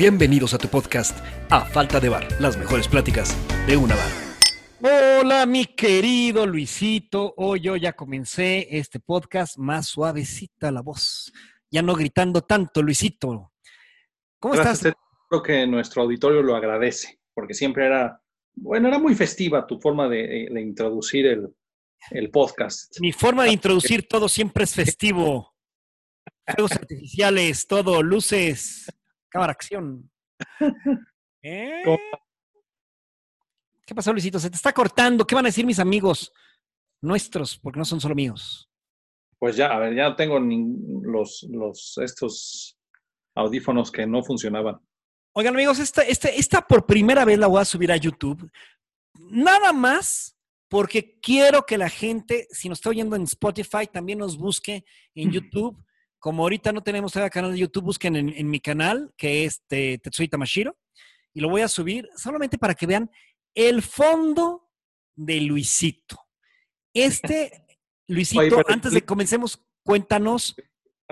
Bienvenidos a tu podcast A Falta de Bar, las mejores pláticas de una bar. Hola, mi querido Luisito. Hoy yo ya comencé este podcast más suavecita la voz. Ya no gritando tanto, Luisito. ¿Cómo estás? Creo que nuestro auditorio lo agradece, porque siempre era, bueno, era muy festiva tu forma de, introducir el, el podcast. Mi forma de introducir todo siempre es festivo. Fuegos artificiales, todo, luces, cámara, acción. ¿Eh? ¿Qué pasó, Luisito? Se te está cortando. ¿Qué van a decir mis amigos? Nuestros, porque no son solo míos. Pues ya, a ver, ya tengo los, los, estos audífonos que no funcionaban. Oigan, amigos, esta, esta, esta por primera vez la voy a subir a YouTube. Nada más porque quiero que la gente, si nos está oyendo en Spotify, también nos busque en YouTube como ahorita no tenemos todavía canal de YouTube, busquen en, mi canal, que es Tetsuya Tamashiro, y lo voy a subir solamente para que vean el fondo de Luisito. Este, Luisito, antes de comencemos, cuéntanos.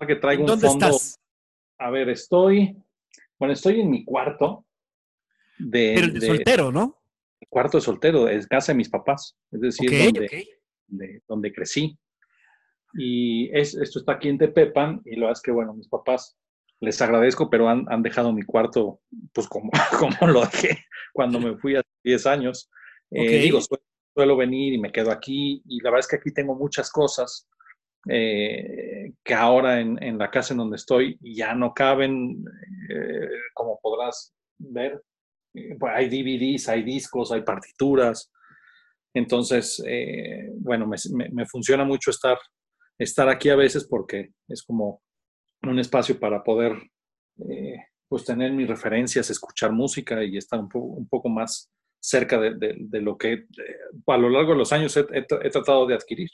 Que traigo ¿Dónde estás? A ver, estoy, bueno, estoy en mi cuarto. De, Pero de, soltero, ¿no? El cuarto de soltero, es casa de mis papás, es decir, donde, donde crecí. Y es, esto está aquí en Tepepan y lo es que, bueno, mis papás les agradezco, pero han, han dejado mi cuarto, pues como, como lo dejé cuando me fui hace 10 años. Eh, digo, suelo, venir y me quedo aquí y la verdad es que aquí tengo muchas cosas eh, que ahora en, en, la casa en donde estoy ya no caben, eh, como podrás ver. Pues, hay DVDs, hay discos, hay partituras. Entonces, bueno, me, me, funciona mucho estar estar aquí a veces porque es como un espacio para poder eh, pues tener mis referencias, escuchar música y estar un, un poco más cerca de, lo que a lo largo de los años he, tratado de adquirir.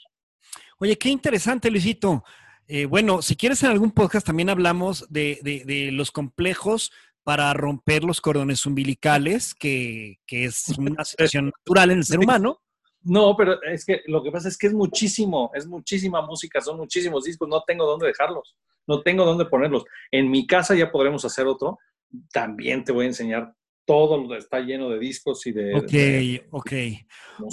Oye, qué interesante, Luisito. Eh, bueno, si quieres en algún podcast también hablamos de, los complejos para romper los cordones umbilicales, que, que es una situación natural en el ser humano. No, pero es que lo que pasa es que es muchísimo, es muchísima música, son muchísimos discos, no tengo dónde dejarlos, no tengo dónde ponerlos. En mi casa ya podremos hacer otro, también te voy a enseñar todo, lo está lleno de discos y de... Ok, ok.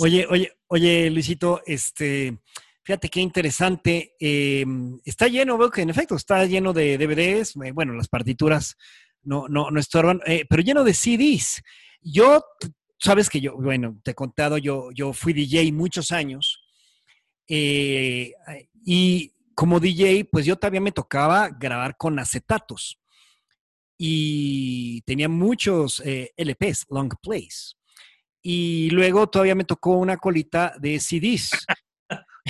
Oye, oye, oye, Luisito, este, fíjate qué interesante, em, está lleno, veo que en efecto está lleno de DVDs, eh, bueno, las partituras no, no, no estorban, eh, pero lleno de CDs. Yo sabes que yo, bueno, te he contado, yo, yo fui DJ muchos años eh, y como DJ, pues yo todavía me tocaba grabar con acetatos y tenía muchos eh, LPs, long plays. Y luego todavía me tocó una colita de CDs.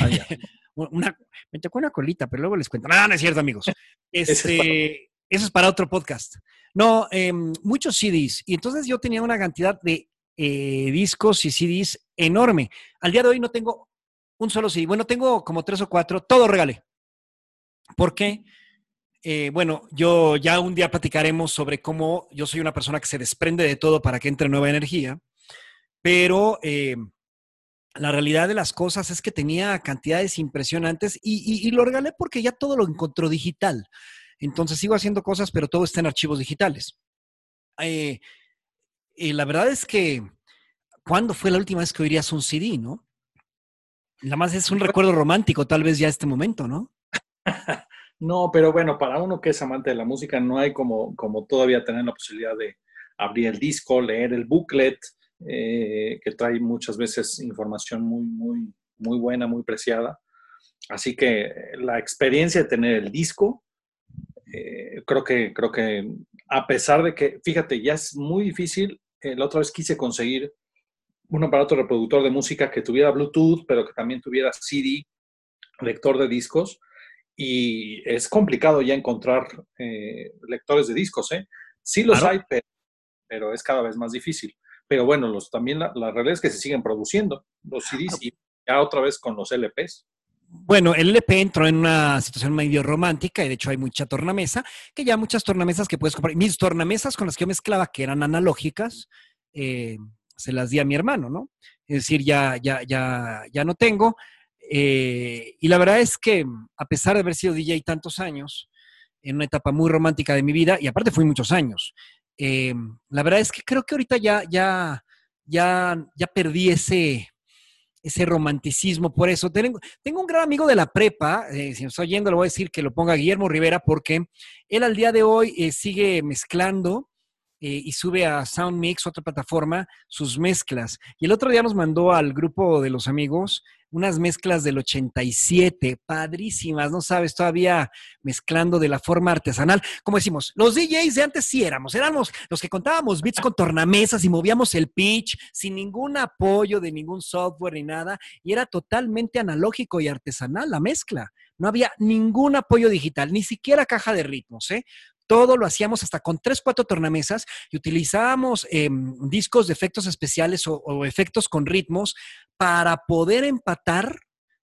Ah, una, me tocó una colita, pero luego les cuento. No, no es cierto, amigos. Este, eso es para otro podcast. No, em, muchos CDs. Y entonces yo tenía una cantidad de eh, discos y CDs enorme. Al día de hoy no tengo un solo CD. Bueno, tengo como tres o cuatro, todo regalé. ¿Por qué? Eh, bueno, yo ya un día platicaremos sobre cómo yo soy una persona que se desprende de todo para que entre nueva energía, pero eh, la realidad de las cosas es que tenía cantidades impresionantes y, lo regalé porque ya todo lo encontró digital. Entonces sigo haciendo cosas, pero todo está en archivos digitales. Y la verdad es que, ¿cuándo fue la última vez que oirías un CD, no? Nada más es un recuerdo romántico, tal vez ya este momento, ¿no? no, pero bueno, para uno que es amante de la música, no hay como, como todavía tener la posibilidad de abrir el disco, leer el booklet, eh, que trae muchas veces información muy, muy, muy buena, muy preciada. Así que la experiencia de tener el disco, eh, creo, que, creo que a pesar de que, fíjate, ya es muy difícil eh, la otra vez quise conseguir un aparato reproductor de música que tuviera Bluetooth, pero que también tuviera CD, lector de discos, y es complicado ya encontrar eh, lectores de discos, ¿eh? Sí los hay, pero, es cada vez más difícil. Pero bueno, los, también la, la, realidad es que se siguen produciendo los CDs y ya otra vez con los LPs. Bueno, el LP entró en una situación medio romántica y de hecho hay mucha tornamesa, que ya muchas tornamesas que puedes comprar. Mis tornamesas con las que yo mezclaba, que eran analógicas, eh, se las di a mi hermano, ¿no? Es decir, ya, ya, ya, ya no tengo. Eh, y la verdad es que a pesar de haber sido DJ tantos años, en una etapa muy romántica de mi vida, y aparte fui muchos años, Eh, la verdad es que creo que ahorita ya, ya, ya, ya perdí ese, ese romanticismo por eso. Tengo, tengo, un gran amigo de la prepa, eh, si me está oyendo, le voy a decir que lo ponga Guillermo Rivera, porque él al día de hoy eh, sigue mezclando eh, y sube a SoundMix, otra plataforma, sus mezclas. Y el otro día nos mandó al grupo de los amigos unas mezclas del 87, padrísimas, no sabes, todavía mezclando de la forma artesanal. Como decimos, los DJs de antes sí éramos, éramos los que contábamos beats con tornamesas y movíamos el pitch sin ningún apoyo de ningún software ni nada, y era totalmente analógico y artesanal la mezcla. No había ningún apoyo digital, ni siquiera caja de ritmos, ¿eh? Todo lo hacíamos hasta con tres, cuatro tornamesas y utilizábamos em, discos de efectos especiales o, efectos con ritmos para poder empatar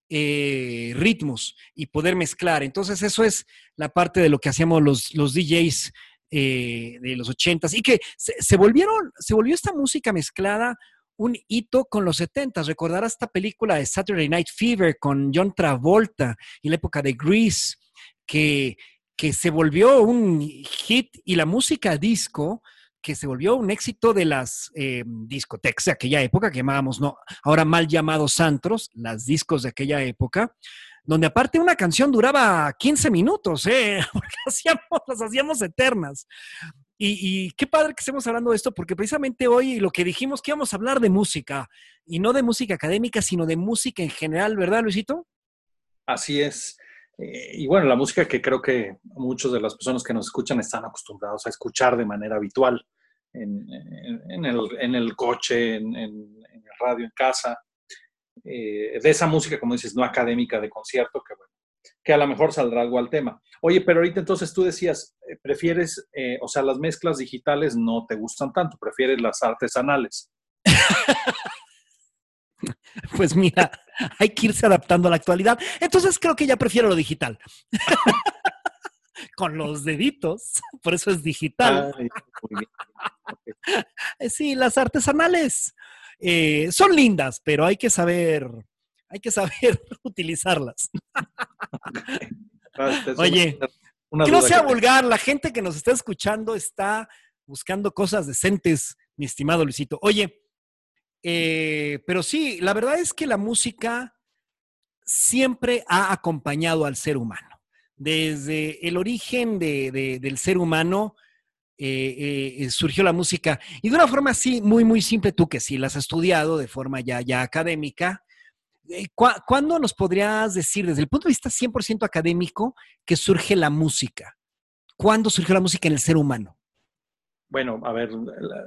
eh, ritmos y poder mezclar. Entonces, eso es la parte de lo que hacíamos los, los DJs eh, de los ochentas y que se, volvieron, se volvió esta música mezclada un hito con los setentas. Recordará esta película de Saturday Night Fever con John Travolta y la época de Grease, que que se volvió un hit y la música disco que se volvió un éxito de las eh, discotecas de aquella época, que llamábamos, no, ahora mal llamados antros, las discos de aquella época, donde aparte una canción duraba 15 minutos, ¿eh? porque hacíamos, las hacíamos eternas. Y, y, qué padre que estemos hablando de esto, porque precisamente hoy lo que dijimos que íbamos a hablar de música, y no de música académica, sino de música en general, ¿verdad, Luisito? Así es. Eh, y bueno, la música que creo que muchas de las personas que nos escuchan están acostumbrados a escuchar de manera habitual en, el, coche, en, el radio, en casa. Eh, de esa música, como dices, no académica de concierto, que bueno, que a lo mejor saldrá algo al tema. Oye, pero ahorita entonces tú decías, eh, prefieres, o sea, las mezclas digitales no te gustan tanto, prefieres las artesanales. Pues mira, hay que irse adaptando a la actualidad. Entonces creo que ya prefiero lo digital. Con los deditos, por eso es digital. Sí, las artesanales eh, son lindas, pero hay que saber, hay que saber utilizarlas. Oye, que no sea vulgar, la gente que nos está escuchando está buscando cosas decentes, mi estimado Luisito. Oye, eh, pero sí, la verdad es que la música siempre ha acompañado al ser humano. Desde el origen del ser humano eh, eh, surgió la música. Y de una forma así, muy, muy simple, tú que sí la has estudiado de forma ya, ya académica, ¿cuándo nos podrías decir, desde el punto de vista 100% académico, que surge la música? ¿Cuándo surgió la música en el ser humano? Bueno, a ver,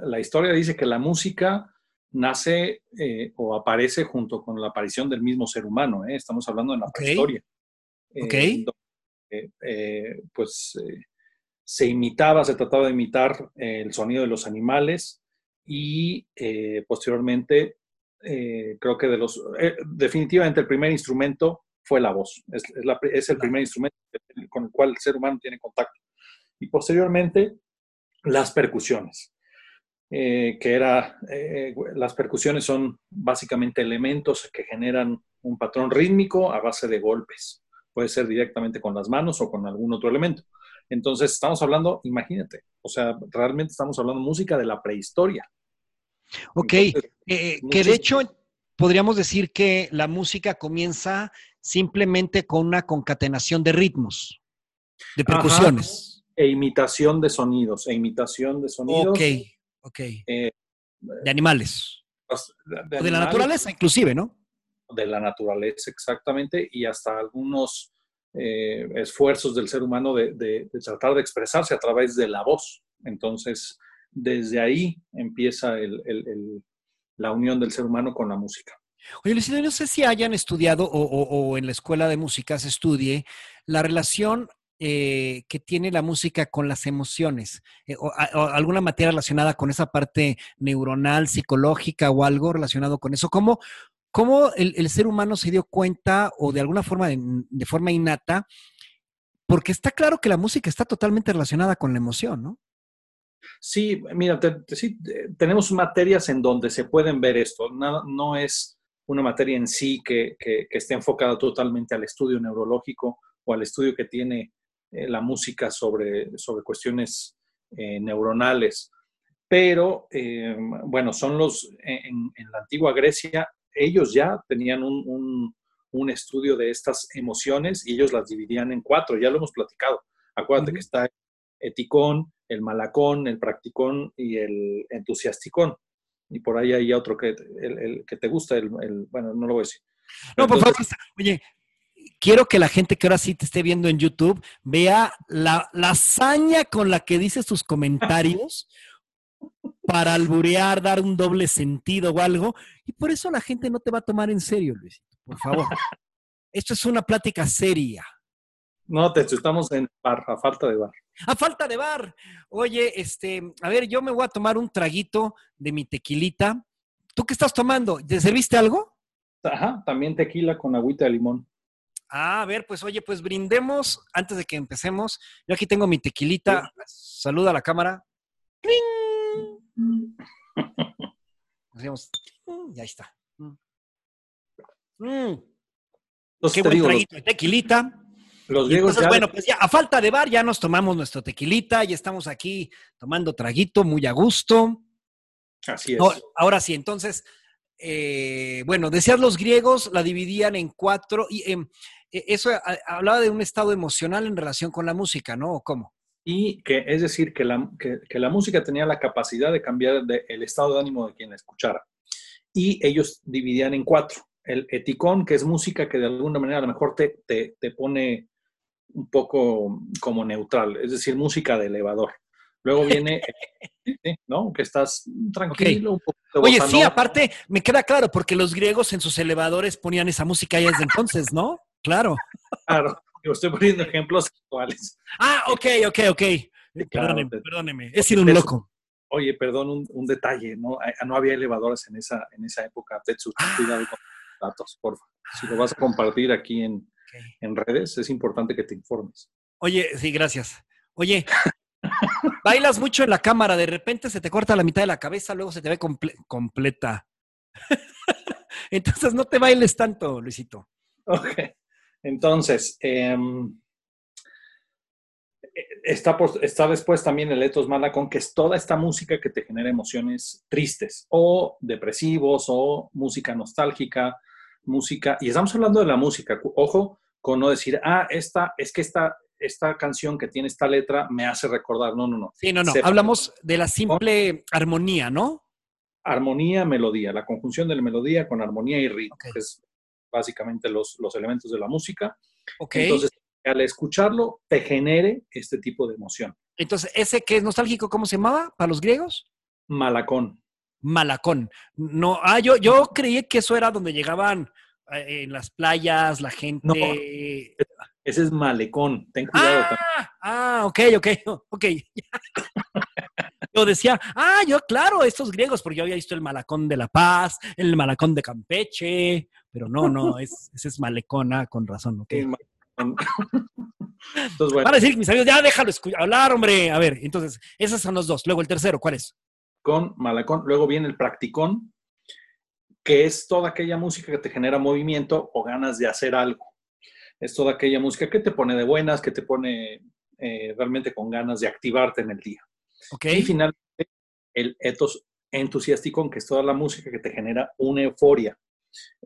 la historia dice que la música nace eh, o aparece junto con la aparición del mismo ser humano. ¿eh? Estamos hablando de la prehistoria. Eh, pues se imitaba, se trataba de imitar el sonido de los animales y posteriormente creo que de los, definitivamente el primer instrumento fue la voz. Es, es el primer instrumento con el cual el ser humano tiene contacto. Y posteriormente las percusiones. Eh, que era, eh, las percusiones son básicamente elementos que generan un patrón rítmico a base de golpes. Puede ser directamente con las manos o con algún otro elemento. Entonces, estamos hablando, imagínate, o sea, realmente estamos hablando música de la prehistoria. Ok, eh, que de hecho podríamos decir que la música comienza simplemente con una concatenación de ritmos, de percusiones. E imitación de sonidos, e imitación de sonidos. Ok, Ok. Eh, de animales. de, la naturaleza, inclusive, ¿no? De la naturaleza, exactamente, y hasta algunos eh, esfuerzos del ser humano de, tratar de expresarse a través de la voz. Entonces, desde ahí empieza la unión del ser humano con la música. Oye, Luciano, no sé si hayan estudiado o, o, en la escuela de música se estudie la relación eh, que tiene la música con las emociones? Eh, o, alguna materia relacionada con esa parte neuronal, psicológica o algo relacionado con eso. ¿Cómo, cómo el, ser humano se dio cuenta o de alguna forma, de, forma innata? Porque está claro que la música está totalmente relacionada con la emoción, ¿no? Sí, mira, sí, tenemos materias en donde se pueden ver esto. No, no es una materia en sí que, que, que, esté enfocada totalmente al estudio neurológico o al estudio que tiene eh, la música sobre, sobre cuestiones eh, neuronales. pero eh, bueno, son los, en, la antigua Grecia, ellos ya tenían un, estudio de estas emociones y ellos las dividían en cuatro, ya lo hemos platicado. Acuérdate que está el eticón, el malacón, el practicón y el entusiasticón. Y por ahí hay otro que, el, que te gusta, el, bueno, no lo voy a decir. No, por favor, oye, quiero que la gente que ahora sí te esté viendo en YouTube vea la, la hazaña con la que dices tus comentarios para alburear, dar un doble sentido o algo. Y por eso la gente no te va a tomar en serio, Luisito, por favor. Esto es una plática seria. No, te estamos en bar, a falta de bar. A falta de bar. Oye, este, a ver, yo me voy a tomar un traguito de mi tequilita. ¿Tú qué estás tomando? ¿Te serviste algo? Ajá, también tequila con agüita de limón. Ah, a ver, pues oye, pues brindemos antes de que empecemos. Yo aquí tengo mi tequilita. Saluda a la cámara. Hacemos, ya está. Mm. Qué buen traguito de tequilita. Los griegos bueno, pues ya a falta de bar ya nos tomamos nuestro tequilita, y estamos aquí tomando traguito muy a gusto. Así es. ahora sí, entonces, eh, bueno, decías los griegos la dividían en cuatro y em, e, eso hablaba de un estado emocional en relación con la música, ¿no? ¿O cómo? y que es decir, que la, que, la música tenía la capacidad de cambiar el estado de ánimo de quien la escuchara. Y ellos dividían en cuatro. El eticón, que es música que de alguna manera a lo mejor te, te, te pone un poco como neutral, es decir, música de elevador. Luego viene, ¿no? Que estás tranquilo. Un poco Oye, sí, aparte, me queda claro, porque los griegos en sus elevadores ponían esa música ya desde entonces, ¿no? Claro. Claro estoy poniendo ejemplos actuales. Ah, ok, ok, ok. Perdóneme, perdóneme. Es ir un loco. Oye, perdón, un, detalle, ¿no? No había elevadores en esa, en esa época. Tetsu, ah. cuidado con datos, por favor. Si lo vas a compartir aquí en, en redes, es importante que te informes. Oye, sí, gracias. Oye, bailas mucho en la cámara, de repente se te corta la mitad de la cabeza, luego se te ve completa. Entonces no te bailes tanto, Luisito. Ok. Entonces, em, está, está después también el etos malacón, que es toda esta música que te genera emociones tristes o depresivos o música nostálgica, música, y estamos hablando de la música, ojo con no decir, ah, esta, es que esta, esta canción que tiene esta letra me hace recordar, no, no, no. Sí, no, no, hablamos de la simple armonía, ¿no? Armonía, melodía, la conjunción de la melodía con armonía y ritmo, es básicamente los, los elementos de la música. Entonces, al escucharlo, te genere este tipo de emoción. Entonces, ¿ese que es nostálgico, cómo se llamaba para los griegos? Malacón. Malacón. No, ah, yo, yo creí que eso era donde llegaban eh, en las playas, la gente. No, ese es malecón, ten cuidado. Ah, ah ok, ok, ok. Yo decía, ah, yo, claro, estos griegos, porque yo había visto el Malacón de La Paz, el Malacón de Campeche, pero no, no, es, ese es Malecona, con razón, ¿ok? Entonces, bueno. Van a decir mis amigos, ya déjalo hablar, hombre. A ver, entonces, esos son los dos. Luego el tercero, ¿cuál es? Con Malacón. Luego viene el Practicón, que es toda aquella música que te genera movimiento o ganas de hacer algo. Es toda aquella música que te pone de buenas, que te pone eh, realmente con ganas de activarte en el día. Y finalmente, el etos entusiástico, que es toda la música que te genera una euforia,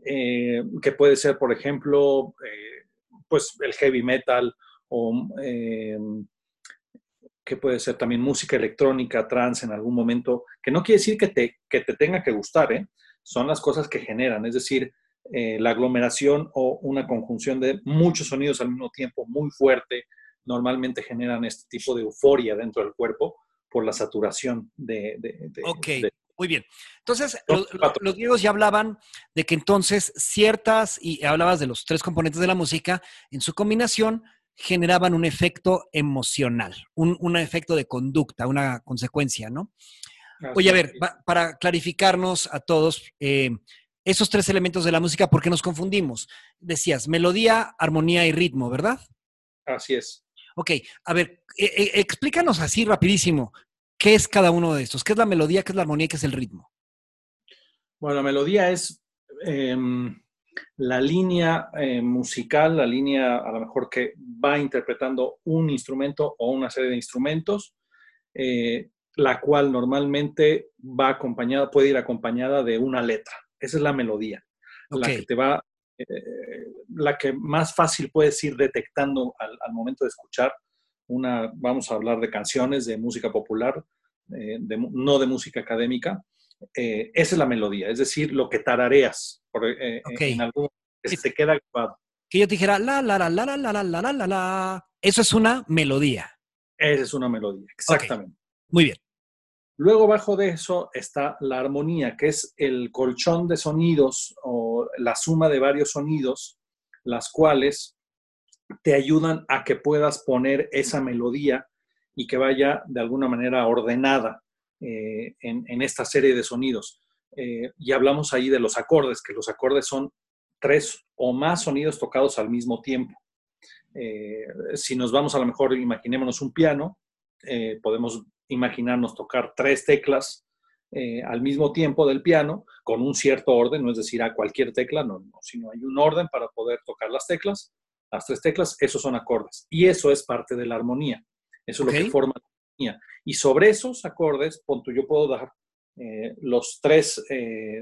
eh, que puede ser, por ejemplo, eh, pues el heavy metal o eh, que puede ser también música electrónica, trance en algún momento, que no quiere decir que te, que te tenga que gustar, son las cosas que generan, es decir, la aglomeración o una conjunción de muchos sonidos al mismo tiempo muy fuerte, normalmente generan este tipo de euforia dentro del cuerpo por la saturación de... ok, muy bien. Entonces, los, griegos ya hablaban de que entonces ciertas, y hablabas de los tres componentes de la música, en su combinación generaban un efecto emocional, un, efecto de conducta, una consecuencia, ¿no? Oye, a ver, para clarificarnos a todos, eh, esos tres elementos de la música, ¿por qué nos confundimos? Decías, melodía, armonía y ritmo, ¿verdad? Así es. Ok, a ver, e, e, explícanos así rapidísimo, ¿qué es cada uno de estos? ¿Qué es la melodía, qué es la armonía, qué es el ritmo? Bueno, la melodía es em, la línea eh, musical, la línea a lo mejor que va interpretando un instrumento o una serie de instrumentos. Eh, la cual normalmente va acompañada, puede ir acompañada de una letra. Esa es la melodía, la que te va, eh, la que más fácil puedes ir detectando al, momento de escuchar una, vamos a hablar de canciones, de música popular, eh, no de música académica. esa es la melodía, es decir, lo que tarareas en algún que se queda grabado. Que yo te dijera la la la la la la la la la la. Eso es una melodía. Esa es una melodía, exactamente. Muy bien. Luego, bajo de eso, está la armonía, que es el colchón de sonidos o la suma de varios sonidos, las cuales te ayudan a que puedas poner esa melodía y que vaya de alguna manera ordenada eh, en, esta serie de sonidos. Eh, y hablamos ahí de los acordes, que los acordes son tres o más sonidos tocados al mismo tiempo. Eh, si nos vamos a lo mejor, imaginémonos un piano, podemos imaginarnos tocar tres teclas al mismo tiempo del piano con un cierto orden, no es decir a cualquier tecla, no, sino hay un orden para poder tocar las teclas, las tres teclas, esos son acordes. Y eso es parte de la armonía, eso es lo que forma la armonía. Y sobre esos acordes, punto, yo puedo dar los tres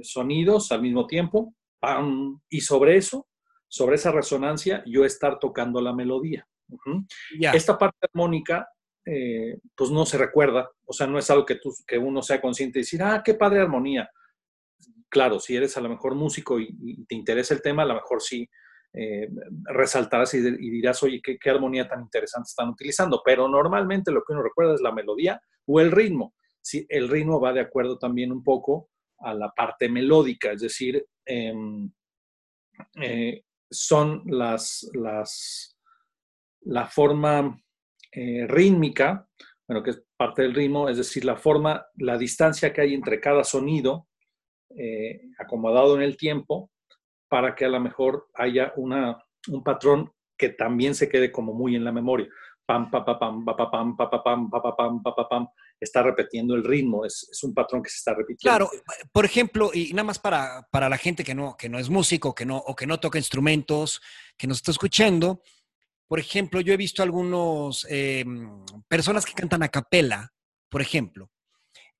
sonidos al mismo tiempo, y sobre eso sobre esa resonancia, yo estar tocando la melodía. Esta parte armónica, eh, pues no se recuerda, o sea, no es algo que, tú, que uno sea consciente y decir, ah, qué padre armonía. Claro, si eres a lo mejor músico y, te interesa el tema, a lo mejor sí eh, resaltarás y, dirás, oye, ¿qué, armonía tan interesante están utilizando. Pero normalmente lo que uno recuerda es la melodía o el ritmo. Sí, el ritmo va de acuerdo también un poco a la parte melódica, es decir, em, eh, son las, las la forma eh, rítmica, bueno, que es parte del ritmo, es decir, la forma, la distancia que hay entre cada sonido eh, acomodado en el tiempo para que a lo mejor haya una, un patrón que también se quede como muy en la memoria. Pam, pa, pa, pam, pa, pa, pam, pa, pa, pam, pa, pa, pam, pa, pa, pam está repitiendo el ritmo, es, es, un patrón que se está repitiendo. Claro, por ejemplo, y nada más para, para la gente que no, que no es músico que no, o que no toca instrumentos, que nos está escuchando, por ejemplo, yo he visto algunos em, personas que cantan a capela, por ejemplo,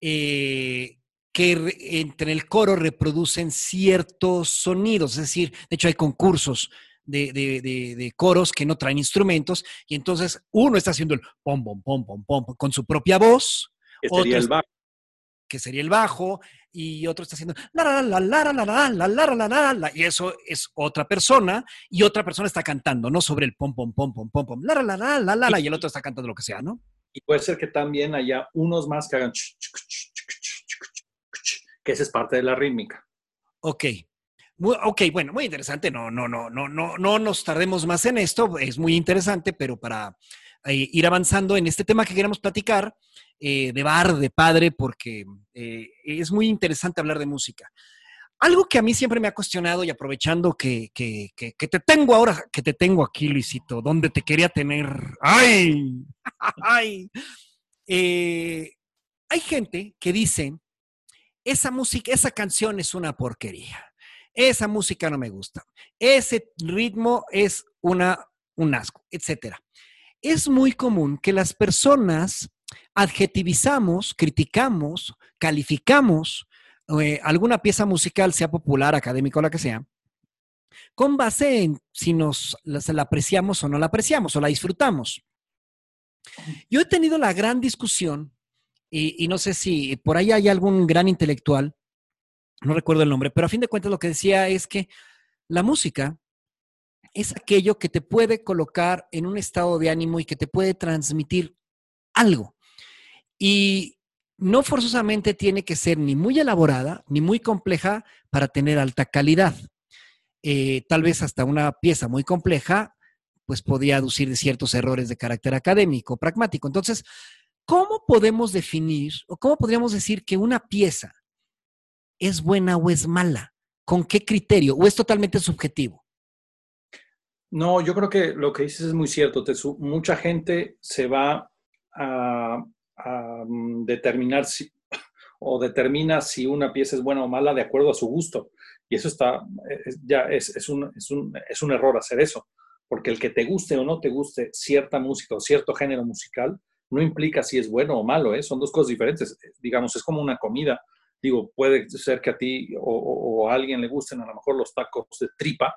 eh, que entre el coro reproducen ciertos sonidos, es decir, de hecho hay concursos de, de, de, coros que no traen instrumentos y entonces uno está haciendo el pom, pom, pom, pom, pom con su propia voz, que otro sería el bajo. que sería el bajo, y otro está haciendo la, la, la, la, la la la la la la la y eso es otra persona, y otra persona está cantando, ¿no? Sobre el pom, pom, pom, pom, pom, pom, la, la, la, la, la, y el otro está cantando lo que sea, ¿no? Y puede ser que también haya unos más que hagan que esa es parte de la rítmica. Ok, ok, bueno, muy interesante. No, no, no, no, no, no nos tardemos más en esto. Es muy interesante, pero para eh, ir avanzando en este tema que queremos platicar, eh, de bar, de padre, porque eh, es muy interesante hablar de música. Algo que a mí siempre me ha cuestionado y aprovechando que, que, que, te tengo ahora, que te tengo aquí, Luisito, donde te quería tener. ¡Ay! ¡Ay! hay gente que dice, esa música, esa canción es una porquería esa música no me gusta, ese ritmo es una, un asco, etc. Es muy común que las personas adjetivizamos, criticamos, calificamos eh, alguna pieza musical, sea popular, académica o la que sea, con base en si nos la, la apreciamos o no la apreciamos o la disfrutamos. Yo he tenido la gran discusión, y, no sé si por ahí hay algún gran intelectual no recuerdo el nombre, pero a fin de cuentas lo que decía es que la música es aquello que te puede colocar en un estado de ánimo y que te puede transmitir algo. Y no forzosamente tiene que ser ni muy elaborada ni muy compleja para tener alta calidad. Eh, tal vez hasta una pieza muy compleja, pues podía aducir ciertos errores de carácter académico, pragmático. Entonces, ¿cómo podemos definir o cómo podríamos decir que una pieza es buena o es mala? ¿Con qué criterio? ¿O es totalmente subjetivo? No, yo creo que lo que dices es muy cierto. mucha gente se va a, mm, determinar si, o determina si una pieza es buena o mala de acuerdo a su gusto. Y eso está, ya es, un, es, un, es un error hacer eso, porque el que te guste o no te guste cierta música o cierto género musical no implica si es bueno o malo, ¿eh? son dos cosas diferentes. Digamos, es como una comida. Digo, puede ser que a ti o, a alguien le gusten a lo mejor los tacos de tripa,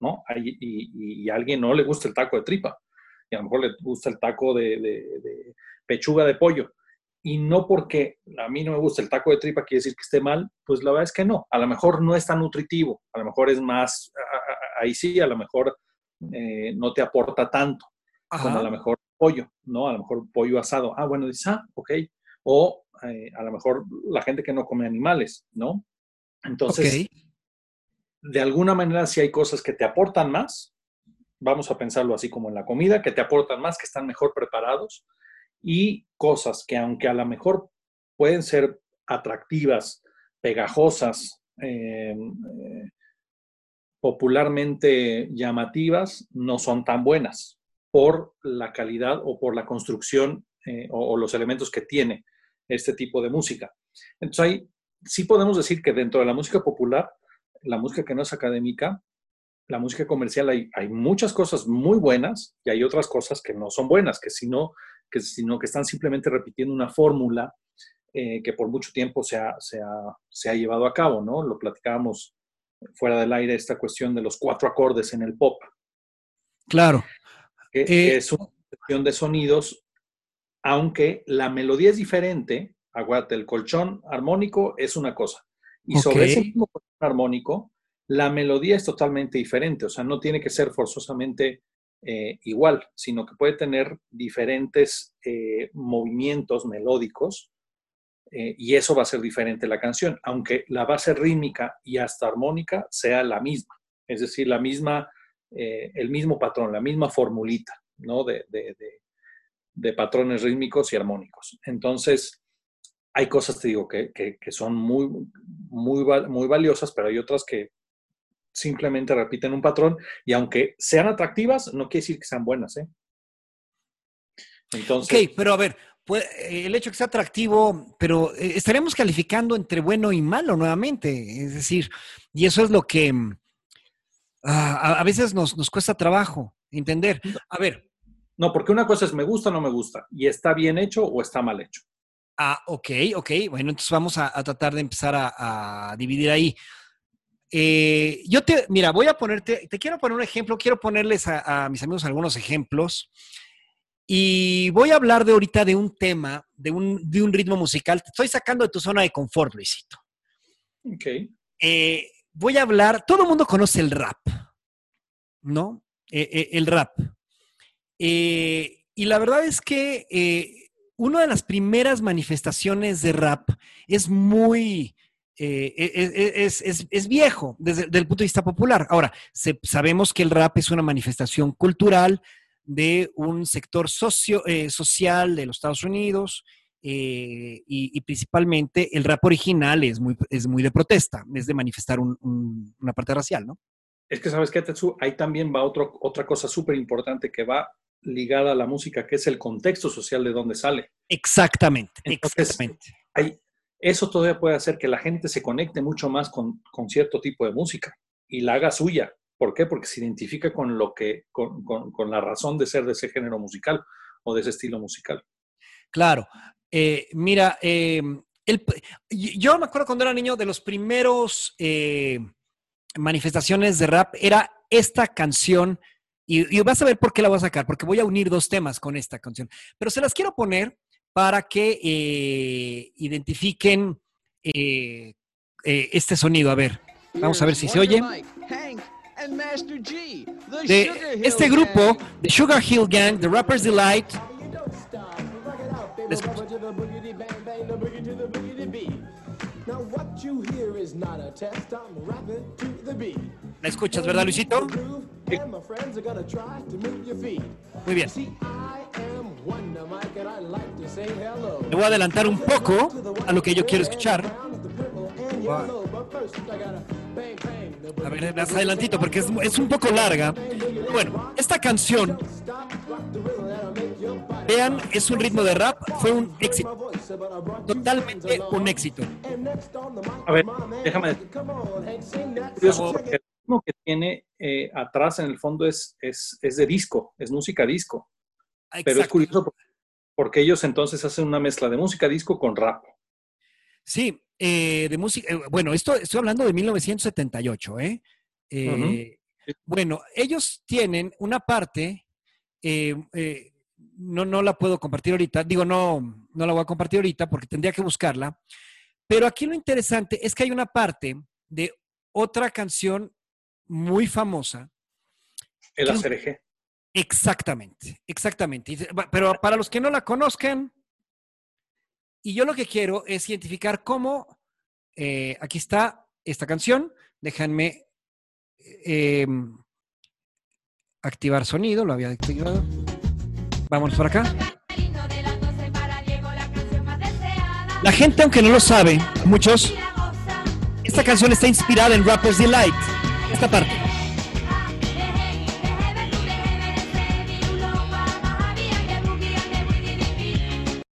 ¿no? Y, a alguien no le gusta el taco de tripa. Y a lo mejor le gusta el taco de pechuga de pollo y no porque a mí no me gusta el taco de tripa quiere decir que esté mal, pues la verdad es que no. A lo mejor no es tan nutritivo, a lo mejor es más, ahí sí, a lo mejor eh, no te aporta tanto como a lo mejor pollo, ¿no? A lo mejor pollo asado. Ah, bueno, dices, ah, ok. O eh, a lo mejor la gente que no come animales, ¿no? Entonces, de alguna manera, si hay cosas que te aportan más, vamos a pensarlo así como en la comida, que te aportan más, que están mejor preparados, y cosas que aunque a lo mejor pueden ser atractivas, pegajosas, eh, eh, popularmente llamativas, no son tan buenas por la calidad o por la construcción eh, o, los elementos que tiene este tipo de música. Entonces, ahí sí podemos decir que dentro de la música popular, la música que no es académica, la música comercial hay, hay muchas cosas muy buenas y hay otras cosas que no son buenas, que si no que, sino que están simplemente repitiendo una fórmula eh, que por mucho tiempo se ha, se, ha, llevado a cabo, ¿no? Lo platicábamos fuera del aire, esta cuestión de los cuatro acordes en el pop. Claro. Que, eh, es una cuestión de sonidos, aunque la melodía es diferente, aguante, el colchón armónico es una cosa. Y sobre ese mismo colchón armónico, la melodía es totalmente diferente, o sea, no tiene que ser forzosamente eh, igual, sino que puede tener diferentes eh, movimientos melódicos eh, y eso va a ser diferente la canción, aunque la base rítmica y hasta armónica sea la misma, es decir, la misma, el mismo patrón, la misma formulita, ¿no? De, de, patrones rítmicos y armónicos. Entonces, hay cosas, te digo, que, que son muy, muy, muy valiosas, pero hay otras que simplemente repiten un patrón y aunque sean atractivas, no quiere decir que sean buenas. ¿eh? Entonces, ok, pero a ver, el hecho que sea atractivo, pero eh, estaremos calificando entre bueno y malo nuevamente. Es decir, y eso es lo que mm, a, veces nos, nos, cuesta trabajo entender. A ver. No, porque una cosa es me gusta o no me gusta, y está bien hecho o está mal hecho. Ah, ok, ok. Bueno, entonces vamos a, tratar de empezar a dividir ahí. Eh, yo te, mira, voy a ponerte, te quiero poner un ejemplo, quiero ponerles a, mis amigos algunos ejemplos. Y voy a hablar de ahorita de un tema, de un, de un ritmo musical. Te estoy sacando de tu zona de confort, Luisito. Ok. Eh, voy a hablar, todo el mundo conoce el rap, ¿no? Eh, el rap. y la verdad es que una de las primeras manifestaciones de rap es muy, eh, e, e, e, es, viejo desde, el punto de vista popular. Ahora, sabemos que el rap es una manifestación cultural de un sector socio, eh, social de los Estados Unidos eh, y, principalmente el rap original es muy, es muy de protesta, es de manifestar una parte racial, ¿no? Es que, ¿sabes qué, Tetsu? Ahí también va otro, otra cosa súper importante que va ligada a la música, que es el contexto social de donde sale. Exactamente, exactamente. Hay, eso todavía puede hacer que la gente se conecte mucho más con, cierto tipo de música y la haga suya. ¿Por qué? Porque se identifica con lo que, con, la razón de ser de ese género musical o de ese estilo musical. Claro. Eh, mira, eh, yo me acuerdo cuando era niño de los primeros eh, manifestaciones de rap era esta canción y, y, vas a ver por qué la voy a sacar, porque voy a unir dos temas con esta canción. Pero se las quiero poner para que eh, identifiquen este sonido. A ver, vamos a ver si se oye. De este grupo, The Sugar Hill Gang, The Rapper's Delight. ¿La escuchas, verdad, Luisito? Muy bien. Voy a adelantar un poco a lo que yo quiero escuchar. A ver, más adelantito porque es, un poco larga. Bueno, esta canción, vean, es un ritmo de rap, fue un éxito. Totalmente un éxito. A ver, déjame el ritmo que tiene eh, atrás en el fondo es, es, es de disco, es música disco. Pero es curioso porque ellos entonces hacen una mezcla de música disco con rap. Sí, eh, de música, eh, bueno, esto estoy hablando de 1978, ¿eh? eh bueno, ellos tienen una parte, no, no la puedo compartir ahorita, digo, no, no la voy a compartir ahorita porque tendría que buscarla, pero aquí lo interesante es que hay una parte de otra canción muy famosa. El ACRG. Exactamente, exactamente. Pero para los que no la conozcan, y yo lo que quiero es identificar cómo, eh, aquí está esta canción, déjenme em, activar sonido, lo había activado. Vamos por acá. La gente, aunque no lo sabe, muchos, esta canción está inspirada en Rapper's Delight. Esta parte.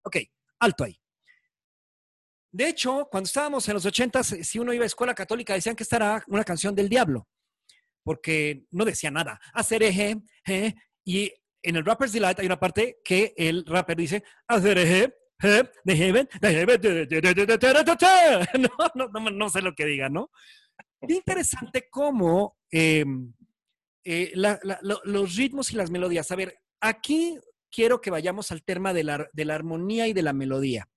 Ok, alto ahí. De hecho, cuando estábamos en los 80, si uno iba a escuela católica, decían que esta era una canción del diablo, porque no decía nada. Hacer eje, y en el Rapper's Delight hay una parte que el rapper dice, heaven, no, no, no, sé lo que diga, ¿no? Qué interesante cómo los ritmos y las melodías. A ver, aquí quiero que vayamos al tema de la, de la armonía y de la melodía.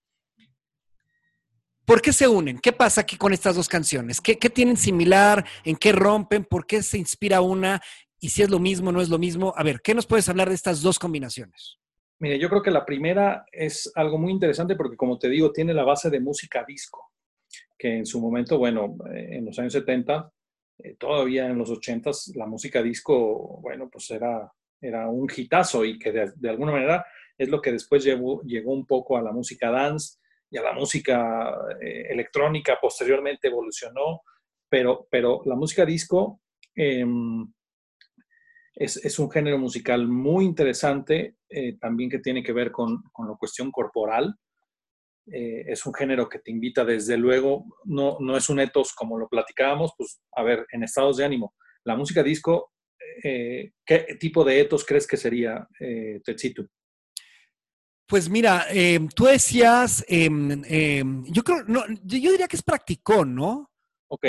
¿Por qué se unen? ¿Qué pasa aquí con estas dos canciones? ¿Qué, tienen similar? ¿En qué rompen? ¿Por qué se inspira una? Y si es lo mismo, no es lo mismo. A ver, ¿qué nos puedes hablar de estas dos combinaciones? Mire, yo creo que la primera es algo muy interesante porque, como te digo, tiene la base de música disco, que en su momento, bueno, en los años 70, eh, todavía en los 80, la música disco, bueno, pues era, era un hitazo y que de, alguna manera es lo que después llegó, llegó un poco a la música dance y a la música eh, electrónica posteriormente evolucionó, pero, pero la música disco em, es, un género musical muy interesante, eh, también que tiene que ver con, la cuestión corporal. Eh, es un género que te invita desde luego, no, no es un etos como lo platicábamos, pues a ver, en estados de ánimo. La música disco, ¿qué tipo de etos crees que sería, eh, pues mira, em, tú decías, em, em, yo creo, no, yo diría que es practicón, ¿no? Ok,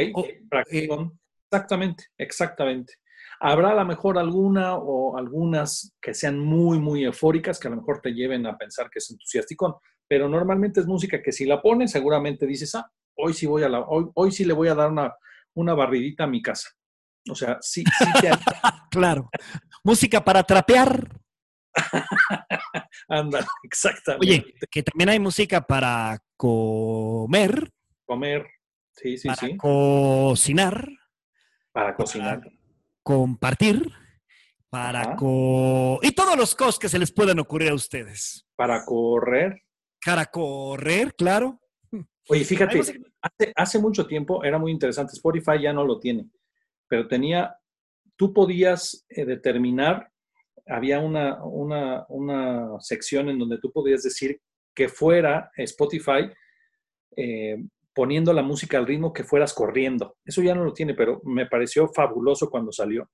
practicón. exactamente, exactamente. Habrá a lo mejor alguna o algunas que sean muy, muy eufóricas, que a lo mejor te lleven a pensar que es entusiasticón, pero normalmente es música que si la pones, seguramente dices, ah, hoy sí voy a la, hoy, hoy sí le voy a dar una, una barridita a mi casa. O sea, sí, sí te... claro. música para trapear. Anda, exactamente. Oye, que también hay música para comer. Comer, sí, sí, para cocinar. Para cocinar. Compartir. Para co... Y todos los cos que se les puedan ocurrir a ustedes. Para correr. Para correr, claro. Oye, fíjate, hace, hace mucho tiempo era muy interesante. Spotify ya no lo tiene, pero tenía, tú podías eh, determinar había una, una, sección en donde tú podías decir que fuera Spotify eh, poniendo la música al ritmo que fueras corriendo. Eso ya no lo tiene, pero me pareció fabuloso cuando salió.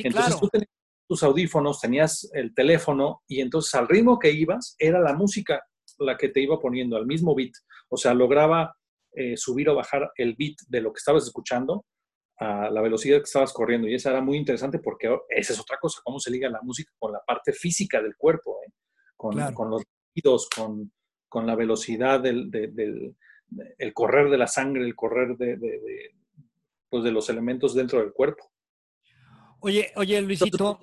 entonces tú tenías tus audífonos, tenías el teléfono y entonces al ritmo que ibas era la música la que te iba poniendo al mismo beat. O sea, lograba eh, subir o bajar el beat de lo que estabas escuchando a la velocidad que estabas corriendo. Y esa era muy interesante porque esa es otra cosa, cómo se liga la música con la parte física del cuerpo, ¿eh? con, los latidos, con, con, la velocidad del, el correr de la sangre, el correr de, pues de los elementos dentro del cuerpo. Oye, oye, Luisito,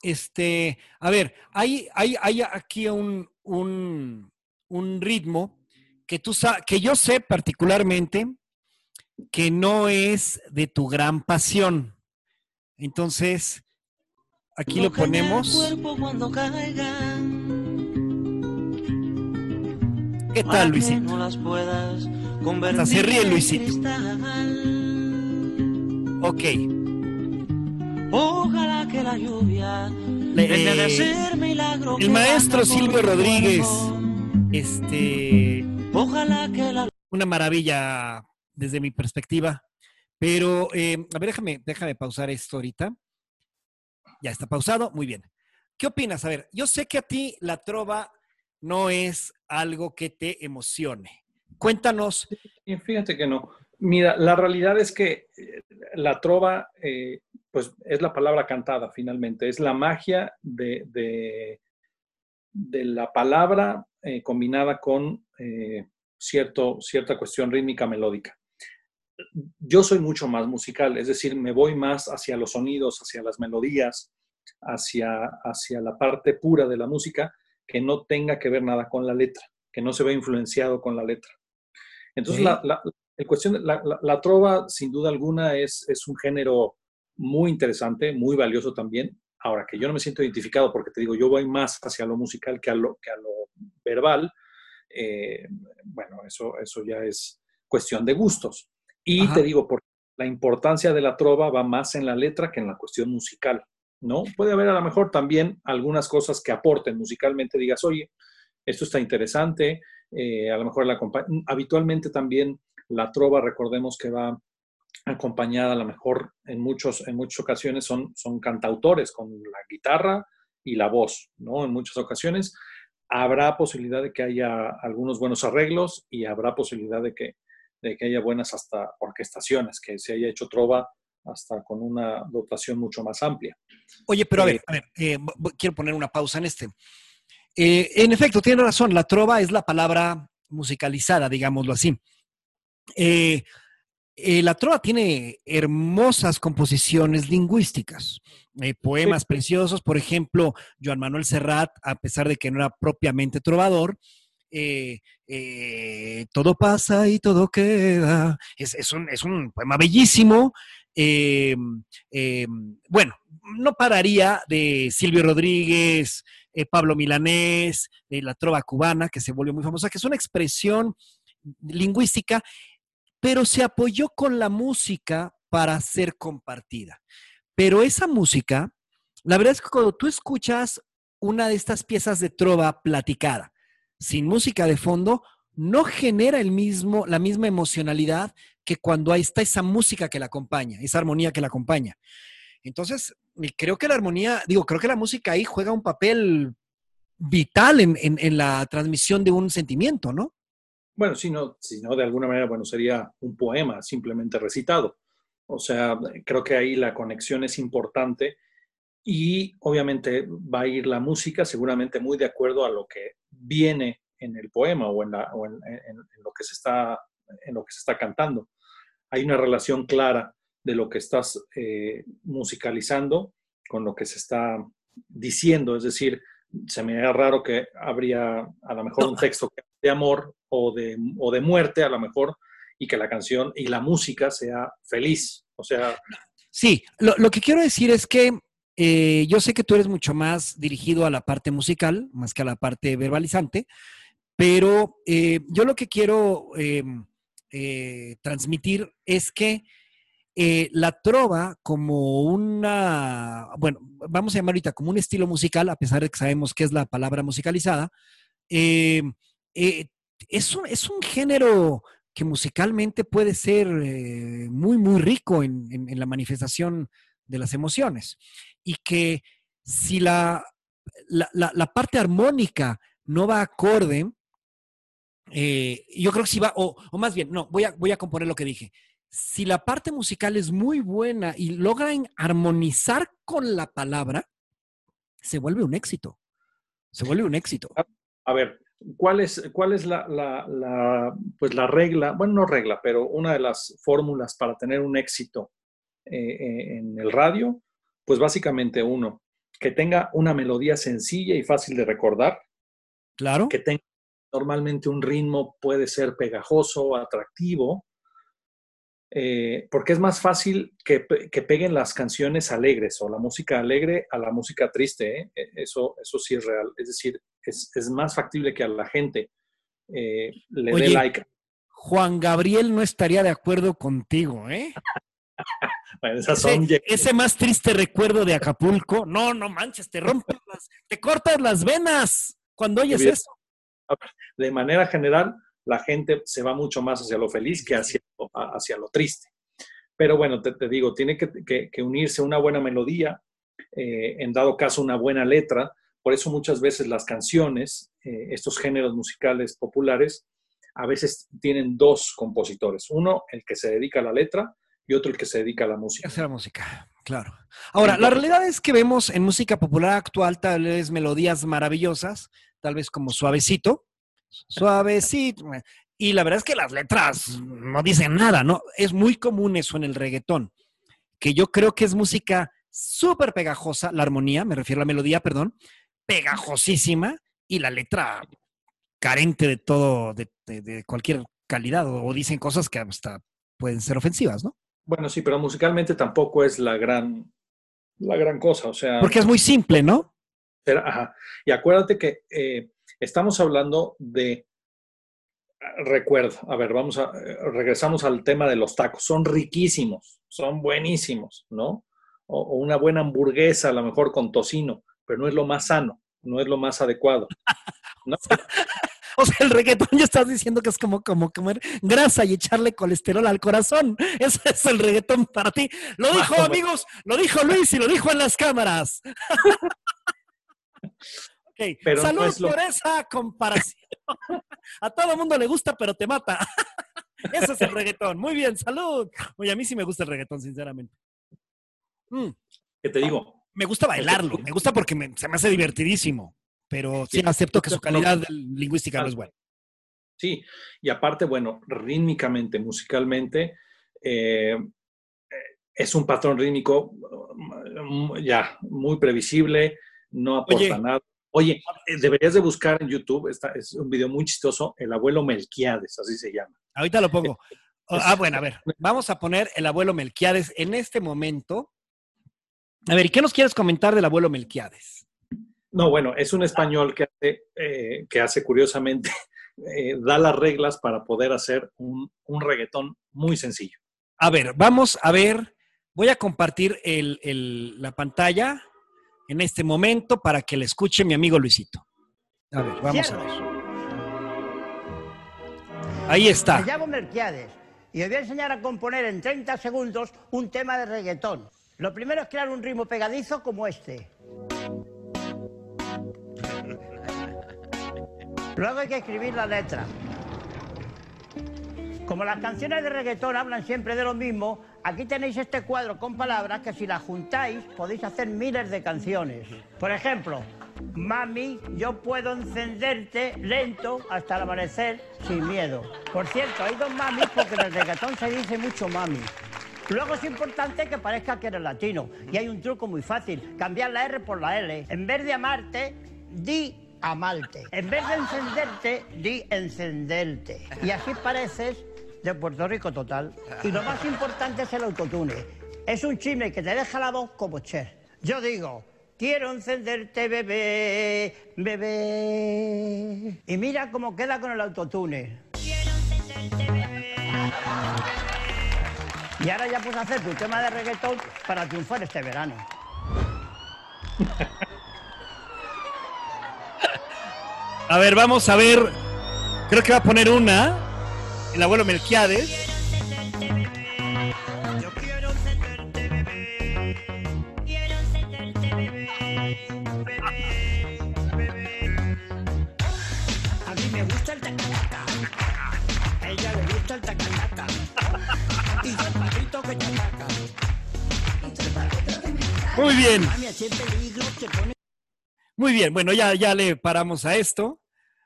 este, a ver, hay, hay, hay aquí un, un, un ritmo que, tú, que yo sé particularmente que no es de tu gran pasión. Entonces, aquí lo ponemos. ¿Qué tal, Luisito? Hasta se ríe Luisito. Ok. Ojalá que la lluvia el maestro Silvio Rodríguez, este, ojalá que la una maravilla desde mi perspectiva. Pero, eh, a ver, déjame, déjame pausar esto ahorita. Ya está pausado, muy bien. ¿Qué opinas? A ver, yo sé que a ti la trova no es algo que te emocione. Cuéntanos. Fíjate que no. Mira, la realidad es que eh, la trova, eh, pues es la palabra cantada finalmente, es la magia de, de, la palabra eh, combinada con cierto, cierta cuestión rítmica melódica. Yo soy mucho más musical, es decir, me voy más hacia los sonidos, hacia las melodías, hacia, hacia la parte pura de la música que no tenga que ver nada con la letra, que no se vea influenciado con la letra. Entonces, la, cuestión, la, trova, sin duda alguna, es, es un género muy interesante, muy valioso también. Ahora, que yo no me siento identificado porque te digo, yo voy más hacia lo musical que a lo, que a lo verbal, eh, bueno, eso, eso ya es cuestión de gustos. Y te digo, porque la importancia de la trova va más en la letra que en la cuestión musical, ¿no? Puede haber a lo mejor también algunas cosas que aporten musicalmente, digas, oye, esto está interesante, eh, a lo mejor la habitualmente también la trova, recordemos que va acompañada a lo mejor en, muchos, en muchas ocasiones son, son cantautores con la guitarra y la voz, ¿no? En muchas ocasiones habrá posibilidad de que haya algunos buenos arreglos y habrá posibilidad de que, de que haya buenas hasta orquestaciones, que se haya hecho trova hasta con una dotación mucho más amplia. Oye, pero a ver, eh, eh, quiero poner una pausa en este. Eh, en efecto, tiene razón, la trova es la palabra musicalizada, digámoslo así. la trova tiene hermosas composiciones lingüísticas, poemas preciosos, por ejemplo, Joan Manuel Serrat, a pesar de que no era propiamente trovador, todo pasa y todo queda. Es, un, es, un, poema bellísimo, eh, eh, bueno, no pararía de Silvio Rodríguez, eh, Pablo Milanés, de la trova cubana, que se volvió muy famosa, que es una expresión lingüística, pero se apoyó con la música para ser compartida. Pero esa música, la verdad es que cuando tú escuchas una de estas piezas de trova platicada, sin música de fondo, no genera el mismo, la misma emocionalidad que cuando ahí está esa música que la acompaña, esa armonía que la acompaña. Entonces, creo que la armonía, digo, creo que la música ahí juega un papel vital en, la transmisión de un sentimiento, ¿no? Bueno, si no, si no, de alguna manera, bueno, sería un poema simplemente recitado. O sea, creo que ahí la conexión es importante y obviamente va a ir la música seguramente muy de acuerdo a lo que viene en el poema o en, lo que se está, en lo que se está cantando. Hay una relación clara de lo que estás eh, musicalizando con lo que se está diciendo, es decir, se me da raro que habría a lo mejor un texto de amor o de, o de muerte, a lo mejor, y que la canción y la música sea feliz. O sea. Sí, lo, que quiero decir es que eh, yo sé que tú eres mucho más dirigido a la parte musical, más que a la parte verbalizante, pero eh, yo lo que quiero em, eh, transmitir es que eh, la trova como una, bueno, vamos a llamar ahorita como un estilo musical, a pesar de que sabemos que es la palabra musicalizada, em, es, un, es, un, género que musicalmente puede ser muy, muy rico en, la manifestación de las emociones. Y que si la, la parte armónica no va acorde, eh, yo creo que si va, o, más bien, no, voy a, voy a componer lo que dije. Si la parte musical es muy buena y logran armonizar con la palabra, se vuelve un éxito. Se vuelve un éxito. A, ver, ¿cuál es, cuál es la, la, pues la regla? Bueno, no regla, pero una de las fórmulas para tener un éxito eh, eh, en el radio, pues básicamente uno, que tenga una melodía sencilla y fácil de recordar. Claro. Que tenga normalmente un ritmo puede ser pegajoso, atractivo, eh, porque es más fácil que, peguen las canciones alegres o la música alegre a la música triste. ¿eh? E, eso, eso sí es real. Es decir, es, más factible que a la gente eh, le dé like. Juan Gabriel no estaría de acuerdo contigo, ¿eh? ese, más triste recuerdo de Acapulco, no, no manches, te rompes las, te cortas las venas cuando oyes eso de manera general, la gente se va mucho más hacia lo feliz que hacia, hacia lo triste. Pero bueno, te, digo, tiene que, unirse una buena melodía, eh, en dado caso una buena letra, por eso muchas veces las canciones, eh, estos géneros musicales populares, a veces tienen dos compositores. Uno, el que se dedica a la letra, y otro el que se dedica a la música. A la música, claro. Ahora, la realidad es que vemos en música popular actual tal vez melodías maravillosas, tal vez como suavecito, suavecito. Y la verdad es que las letras no dicen nada, ¿no? Es muy común eso en el reggaetón, que yo creo que es música súper pegajosa, la armonía, me refiero a la melodía, perdón, pegajosísima y la letra carente de todo, de, de cualquier calidad, o dicen cosas que hasta pueden ser ofensivas, ¿no? Bueno, sí, pero musicalmente tampoco es la gran, la gran cosa, o sea... Porque es muy simple, ¿no? Ajá. Y acuérdate que eh, estamos hablando de... Recuerdo, a ver, vamos a... Regresamos al tema de los tacos. Son riquísimos, son buenísimos, ¿no? O, o una buena hamburguesa, a lo mejor con tocino, pero no es lo más sano, no es lo más adecuado. ¿no? O sea, el reggaetón ya estás diciendo que es como, como comer grasa y echarle colesterol al corazón. Ese es el reggaetón para ti. Lo dijo, amigos, lo dijo Luis y lo dijo en las cámaras. ok, Pero salud por esa comparación. A todo mundo le gusta, pero te mata. Ese es el reggaetón. Muy bien, salud. Oye, a mí sí me gusta el reggaetón, sinceramente. Mm. ¿Qué te digo? Me gusta bailarlo, me gusta porque se me hace divertidísimo pero sí acepto que su calidad lingüística no es buena. Sí, y aparte, bueno, rítmicamente, musicalmente, eh, es un patrón rítmico mm, ya muy previsible, no aporta nada. Oye, eh, deberías de buscar en YouTube, es un video muy chistoso, El abuelo Melquiades, así se llama. Ahorita lo pongo. Ah, bueno, a ver, vamos a poner El abuelo Melquiades en este momento. A ver, ¿y qué nos quieres comentar del abuelo Melquiades? No, bueno, es un español que hace, eh, que hace curiosamente, eh, da las reglas para poder hacer un, reggaetón muy sencillo. A ver, vamos a ver, voy a compartir la pantalla en este momento para que le escuche mi amigo Luisito. A ver, vamos a ver. Ahí está. Me llamo Merquiades y os voy a enseñar a componer en 30 segundos un tema de reggaetón. Lo primero es crear un ritmo pegadizo como este. Luego hay que escribir la letra. Como las canciones de reggaetón hablan siempre de lo mismo, aquí tenéis este cuadro con palabras que si las juntáis podéis hacer miles de canciones. Por ejemplo, Mami, yo puedo encenderte lento hasta el amanecer sin miedo. Por cierto, hay dos mamis porque en el reggaetón se dice mucho mami. Luego es importante que parezca que eres latino. Y hay un truco muy fácil, cambiar la R por la L. En vez de amarte, di amarte. En vez de encenderte, di encenderte. Y así pareces de Puerto Rico total. Y lo más importante es el autotune. Es un chisme que te deja la voz como Cher. Yo digo, quiero encenderte, bebé, bebé. Y mira cómo queda con el autotune. Quiero encenderte, bebé. Y ahora ya puedes hacer tu tema de reggaetón para triunfar este verano. A ver, vamos a ver. Creo que va a poner una. El abuelo Melquiades. A mí me gusta el tacataca. A ella le gusta el tacataca. Y yo el patito que te ataca. Muy bien. Muy bien, bueno, ya, ya le paramos a esto.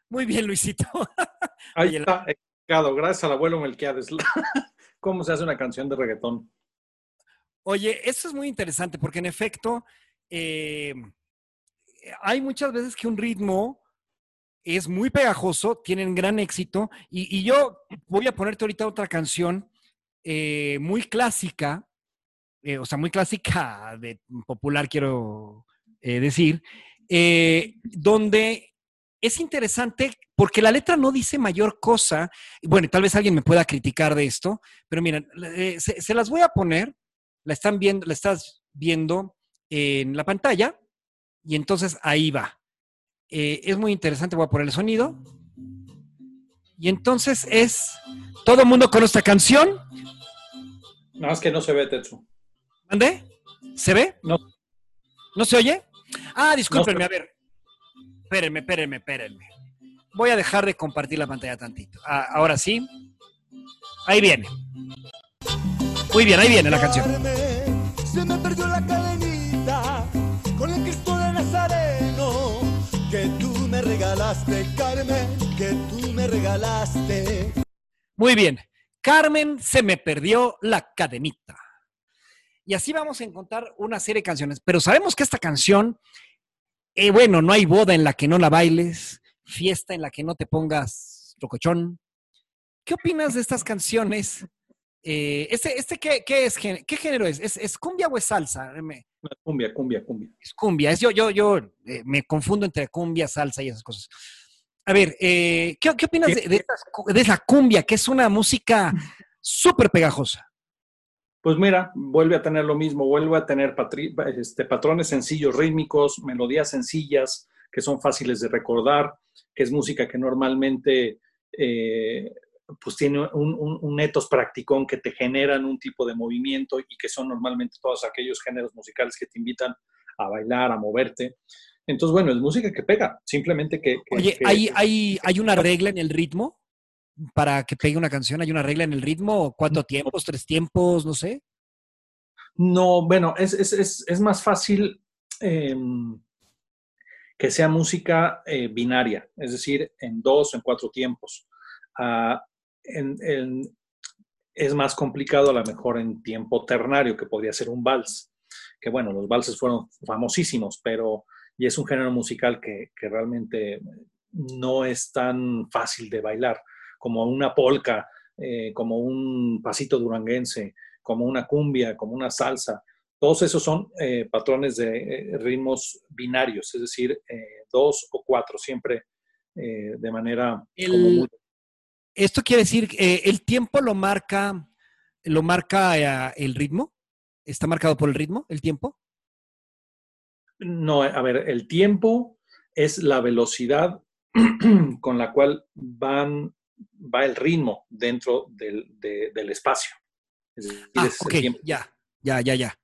Muy bien, Luisito. Ahí está, gracias al abuelo Melquiades. ¿Cómo se hace una canción de reggaetón? Oye, esto es muy interesante porque en efecto eh, hay muchas veces que un ritmo es muy pegajoso, tienen gran éxito y, yo voy a ponerte ahorita otra canción eh, muy clásica, eh, o sea, muy clásica de popular quiero decir, donde es interesante porque la letra no dice mayor cosa. Bueno, tal vez alguien me pueda criticar de esto, pero miren, eh, se, las voy a poner. La están viendo, la estás viendo en la pantalla y entonces ahí va. Eh, es muy interesante, voy a poner el sonido. Y entonces es, todo el mundo con esta canción. Nada más que no se ve, Tetsu. ¿Dónde? ¿Se ve? No. ¿No se oye? Ah, discúlpenme, a ver. Espérenme, espérenme, espérenme. Voy a dejar de compartir la pantalla tantito. Ah, ahora sí. Ahí viene. Muy bien, ahí viene la canción. Se me perdió la cadenita con el Cristo de Nazareno que tú me regalaste, Carmen, que tú me regalaste. Muy bien. Carmen, se me perdió la cadenita. Y así vamos a encontrar una serie de canciones. Pero sabemos que esta canción, eh, bueno, no hay boda en la que no la bailes, fiesta en la que no te pongas locochón. ¿Qué opinas de estas canciones? Eh, ¿Este, este qué, es? ¿Qué género es? ¿Es, cumbia o es salsa? Cumbia, cumbia, cumbia. Es cumbia. Es yo, yo, yo eh, me confundo entre cumbia, salsa y esas cosas. A ver, ¿qué, opinas de, de, de, esa cumbia, que es una música súper pegajosa? Pues mira, vuelve a tener lo mismo, vuelve a tener este, patrones sencillos, rítmicos, melodías sencillas, que son fáciles de recordar, que es música que normalmente eh, pues tiene un, un, etos practicón que te generan un tipo de movimiento y que son normalmente todos aquellos géneros musicales que te invitan a bailar, a moverte. Entonces, bueno, es música que pega, simplemente que... Oye, ¿hay, hay, ¿hay una regla en el ritmo? Para que pegue una canción? ¿Hay una regla en el ritmo? ¿Cuánto tiempos? ¿Tres tiempos? No sé. No, bueno, es, más fácil em, que sea música eh, binaria, es decir, en dos o en cuatro tiempos. Ah, es más complicado a lo mejor en tiempo ternario, que podría ser un vals. Que bueno, los valses fueron famosísimos, pero y es un género musical que, que realmente no es tan fácil de bailar como una polca, eh, como un pasito duranguense, como una cumbia, como una salsa. Todos esos son eh, patrones de eh, ritmos binarios, es decir, dos o cuatro, siempre de manera... Esto quiere decir que el tiempo lo marca, lo marca el ritmo. ¿Está marcado por el ritmo, el tiempo? No, a ver, el tiempo es la velocidad con la cual van va el ritmo dentro del, espacio. ah, ok, ya, ya, ya, ya.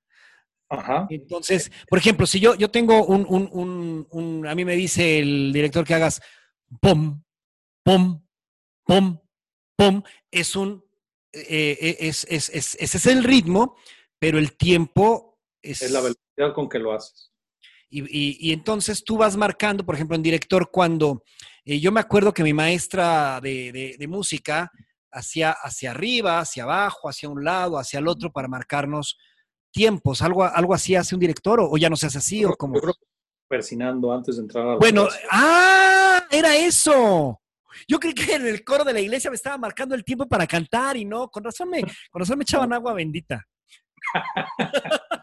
Ajá. Entonces, por ejemplo, si yo, yo tengo un, a mí me dice el director que hagas pom, pom, pom, pom, es un, eh, eh, es, ese es el ritmo, pero el tiempo es... Es la velocidad con que lo haces. Y, entonces tú vas marcando, por ejemplo, en director, cuando eh, yo me acuerdo que mi maestra de, música hacía hacia arriba, hacia abajo, hacia un lado, hacia el otro para marcarnos tiempos. ¿Algo, algo así hace un director o, ya no se hace así? o como... persinando antes de entrar a Bueno, ¡ah! Era eso. Yo creí que en el coro de la iglesia me estaba marcando el tiempo para cantar y no, con razón me, con razón me echaban agua bendita.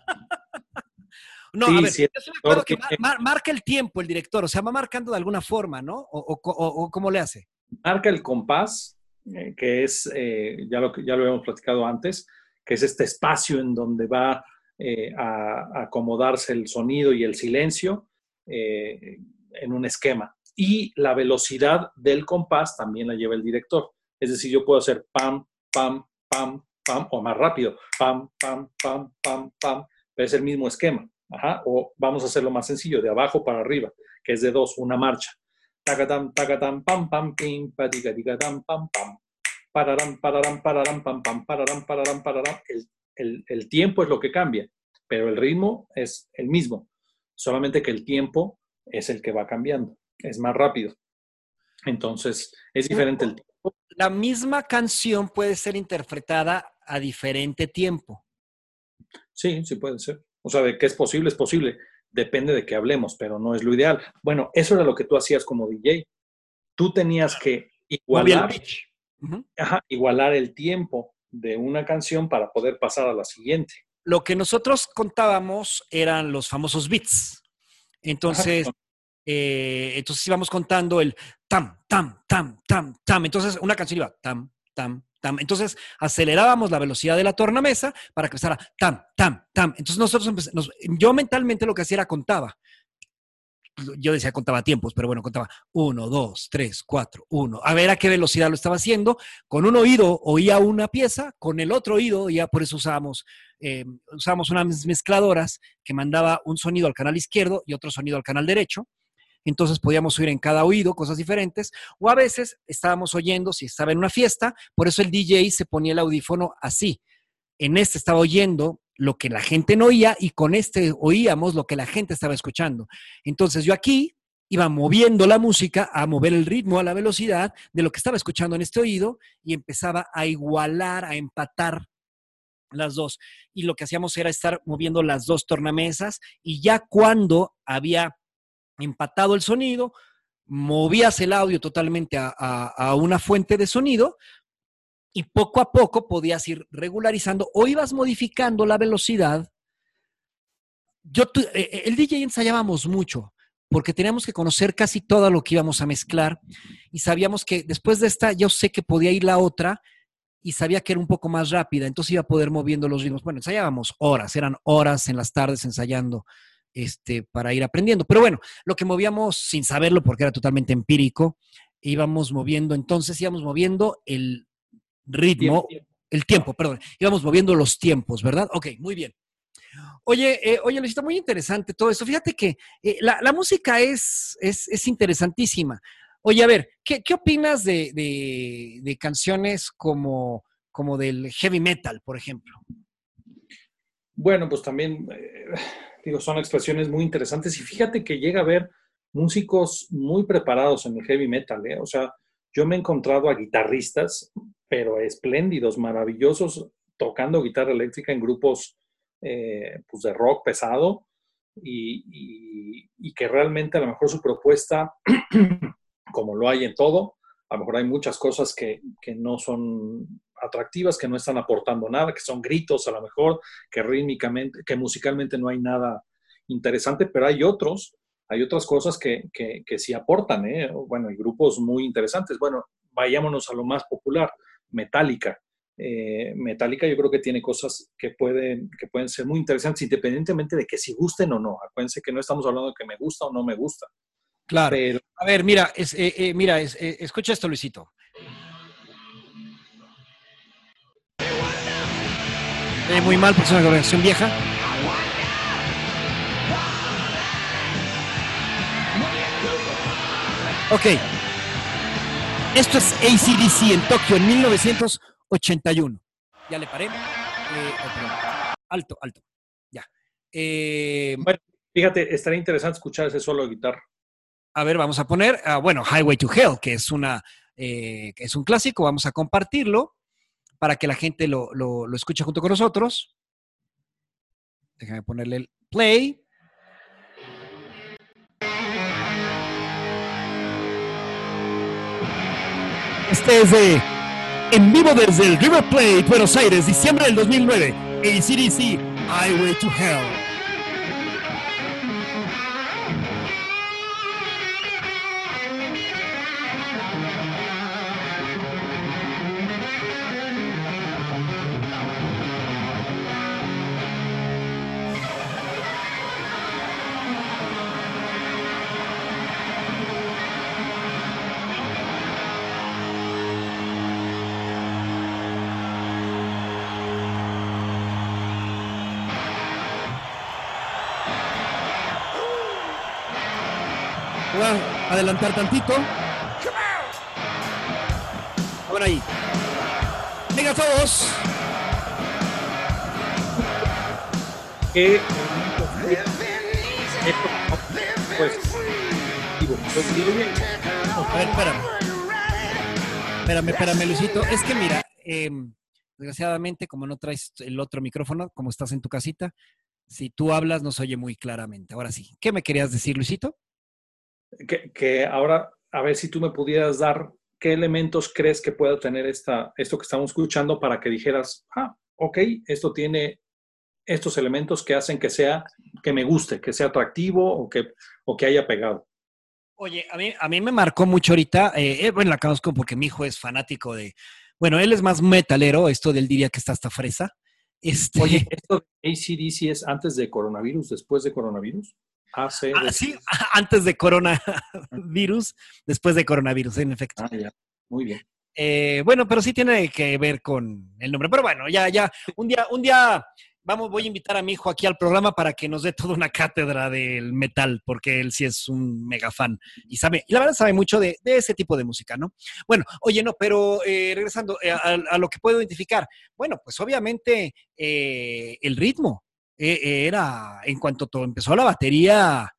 No, a ver, yo que marca el tiempo el director, o sea, va marcando de alguna forma, ¿no? ¿O, cómo le hace? Marca el compás, eh, que es, eh, ya, lo, ya lo hemos platicado antes, que es este espacio en donde va eh, a, acomodarse el sonido y el silencio en un esquema. Y la velocidad del compás también la lleva el director. Es decir, yo puedo hacer pam, pam, pam, pam, o más rápido, pam, pam, pam, pam, pam, pero es el mismo esquema. Ajá, o vamos a hacerlo más sencillo, de abajo para arriba, que es de dos, una marcha. Tacatam, tacatam, pam, pam, pim, pam, pam. Pararam, pararam, pararam, pam, pam, pararam, pararam, pararam. El, el, el tiempo es lo que cambia, pero el ritmo es el mismo, solamente que el tiempo es el que va cambiando, es más rápido. Entonces, es diferente el tiempo. La misma canción puede ser interpretada a diferente tiempo. Sí, sí puede ser. O sea, de que es posible, es posible. Depende de qué hablemos, pero no es lo ideal. Bueno, eso era lo que tú hacías como DJ. Tú tenías que igualar, igualar el tiempo de una canción para poder pasar a la siguiente. Lo que nosotros contábamos eran los famosos beats. Entonces, eh, entonces íbamos contando el tam, tam, tam, tam, tam. Entonces, una canción iba tam, tam, entonces acelerábamos la velocidad de la tornamesa para que empezara tam, tam, tam. Entonces nosotros yo mentalmente lo que hacía era contaba. Yo decía contaba tiempos, pero bueno, contaba uno, dos, tres, cuatro, uno. A ver a qué velocidad lo estaba haciendo. Con un oído oía una pieza, con el otro oído, ya por eso usábamos, eh, usábamos unas mezcladoras que mandaba un sonido al canal izquierdo y otro sonido al canal derecho. Entonces podíamos oír en cada oído cosas diferentes, o a veces estábamos oyendo, si estaba en una fiesta, por eso el DJ se ponía el audífono así. En este estaba oyendo lo que la gente no oía y con este oíamos lo que la gente estaba escuchando. Entonces yo aquí iba moviendo la música a mover el ritmo, a la velocidad de lo que estaba escuchando en este oído y empezaba a igualar, a empatar las dos. Y lo que hacíamos era estar moviendo las dos tornamesas y ya cuando había empatado el sonido, movías el audio totalmente a, una fuente de sonido y poco a poco podías ir regularizando o ibas modificando la velocidad. Yo, eh, eh, el DJ ensayábamos mucho porque teníamos que conocer casi todo lo que íbamos a mezclar y sabíamos que después de esta yo sé que podía ir la otra y sabía que era un poco más rápida, entonces iba a poder moviendo los ritmos. Bueno, ensayábamos horas, eran horas en las tardes ensayando este, para ir aprendiendo. Pero bueno, lo que movíamos sin saberlo, porque era totalmente empírico, íbamos moviendo, entonces íbamos moviendo el ritmo, el tiempo, perdón, íbamos moviendo los tiempos, ¿verdad? Ok, muy bien. Oye, eh, oye, Luisito, muy interesante todo esto. Fíjate que eh, la, música es, es, interesantísima. Oye, a ver, ¿qué, opinas de, canciones como, como del heavy metal, por ejemplo? Bueno, pues también, eh, digo, son expresiones muy interesantes y fíjate que llega a haber músicos muy preparados en el heavy metal, O sea, yo me he encontrado a guitarristas, pero espléndidos, maravillosos, tocando guitarra eléctrica en grupos eh, pues de rock pesado y, que realmente a lo mejor su propuesta, como lo hay en todo, a lo mejor hay muchas cosas que, no son atractivas, que no están aportando nada, que son gritos a lo mejor, que rítmicamente, que musicalmente no hay nada interesante, pero hay otros, hay otras cosas que, que, sí aportan, ¿eh? bueno, hay grupos muy interesantes. Bueno, vayámonos a lo más popular, Metallica. Eh, Metallica yo creo que tiene cosas que pueden, que pueden ser muy interesantes independientemente de que si gusten o no. Acuérdense que no estamos hablando de que me gusta o no me gusta. Claro. a ver, mira, es, eh, eh, mira, escucha esto, Luisito. Muy mal, porque es una versión vieja. Ok. Esto es ACDC en Tokio en 1900. 81. Ya le paré. Eh, alto, alto. Ya. Eh, bueno, fíjate, estaría interesante escuchar ese solo de guitarra. A ver, vamos a poner, uh, bueno, Highway to Hell, que es, una, eh, que es un clásico. Vamos a compartirlo para que la gente lo, lo, escuche junto con nosotros. Déjame ponerle el play. Este es de en vivo desde el River Plate, Buenos Aires, diciembre del 2009, ACDC, Highway to Hell. Adelantar tantito. Ahora ahí. Venga todos. Que pues, a ver, espérame. Espérame, espérame, Luisito. Es que mira, em, desgraciadamente, como no traes el otro micrófono, como estás en tu casita, si tú hablas no se oye muy claramente. Ahora sí. ¿Qué me querías decir, Luisito? Que, ahora, a ver si tú me pudieras dar qué elementos crees que pueda tener esta, esto que estamos escuchando para que dijeras, ah, ok, esto tiene estos elementos que hacen que sea, que me guste, que sea atractivo o que, o que haya pegado. Oye, a mí, a mí me marcó mucho ahorita, eh, eh, bueno, la conozco porque mi hijo es fanático de, bueno, él es más metalero, esto del diría que está hasta fresa. Este... Oye, ¿esto de ACDC es antes de coronavirus, después de coronavirus? Ah, sí, antes de coronavirus, después de coronavirus, en efecto. Ah, ya. Muy bien. Eh, bueno, pero sí tiene que ver con el nombre. Pero bueno, ya, ya, un día, un día vamos, voy a invitar a mi hijo aquí al programa para que nos dé toda una cátedra del metal, porque él sí es un mega fan y sabe, y la verdad sabe mucho de, ese tipo de música, ¿no? Bueno, oye, no, pero eh, regresando eh, a, lo que puedo identificar, bueno, pues obviamente eh, el ritmo era, en cuanto todo empezó la batería,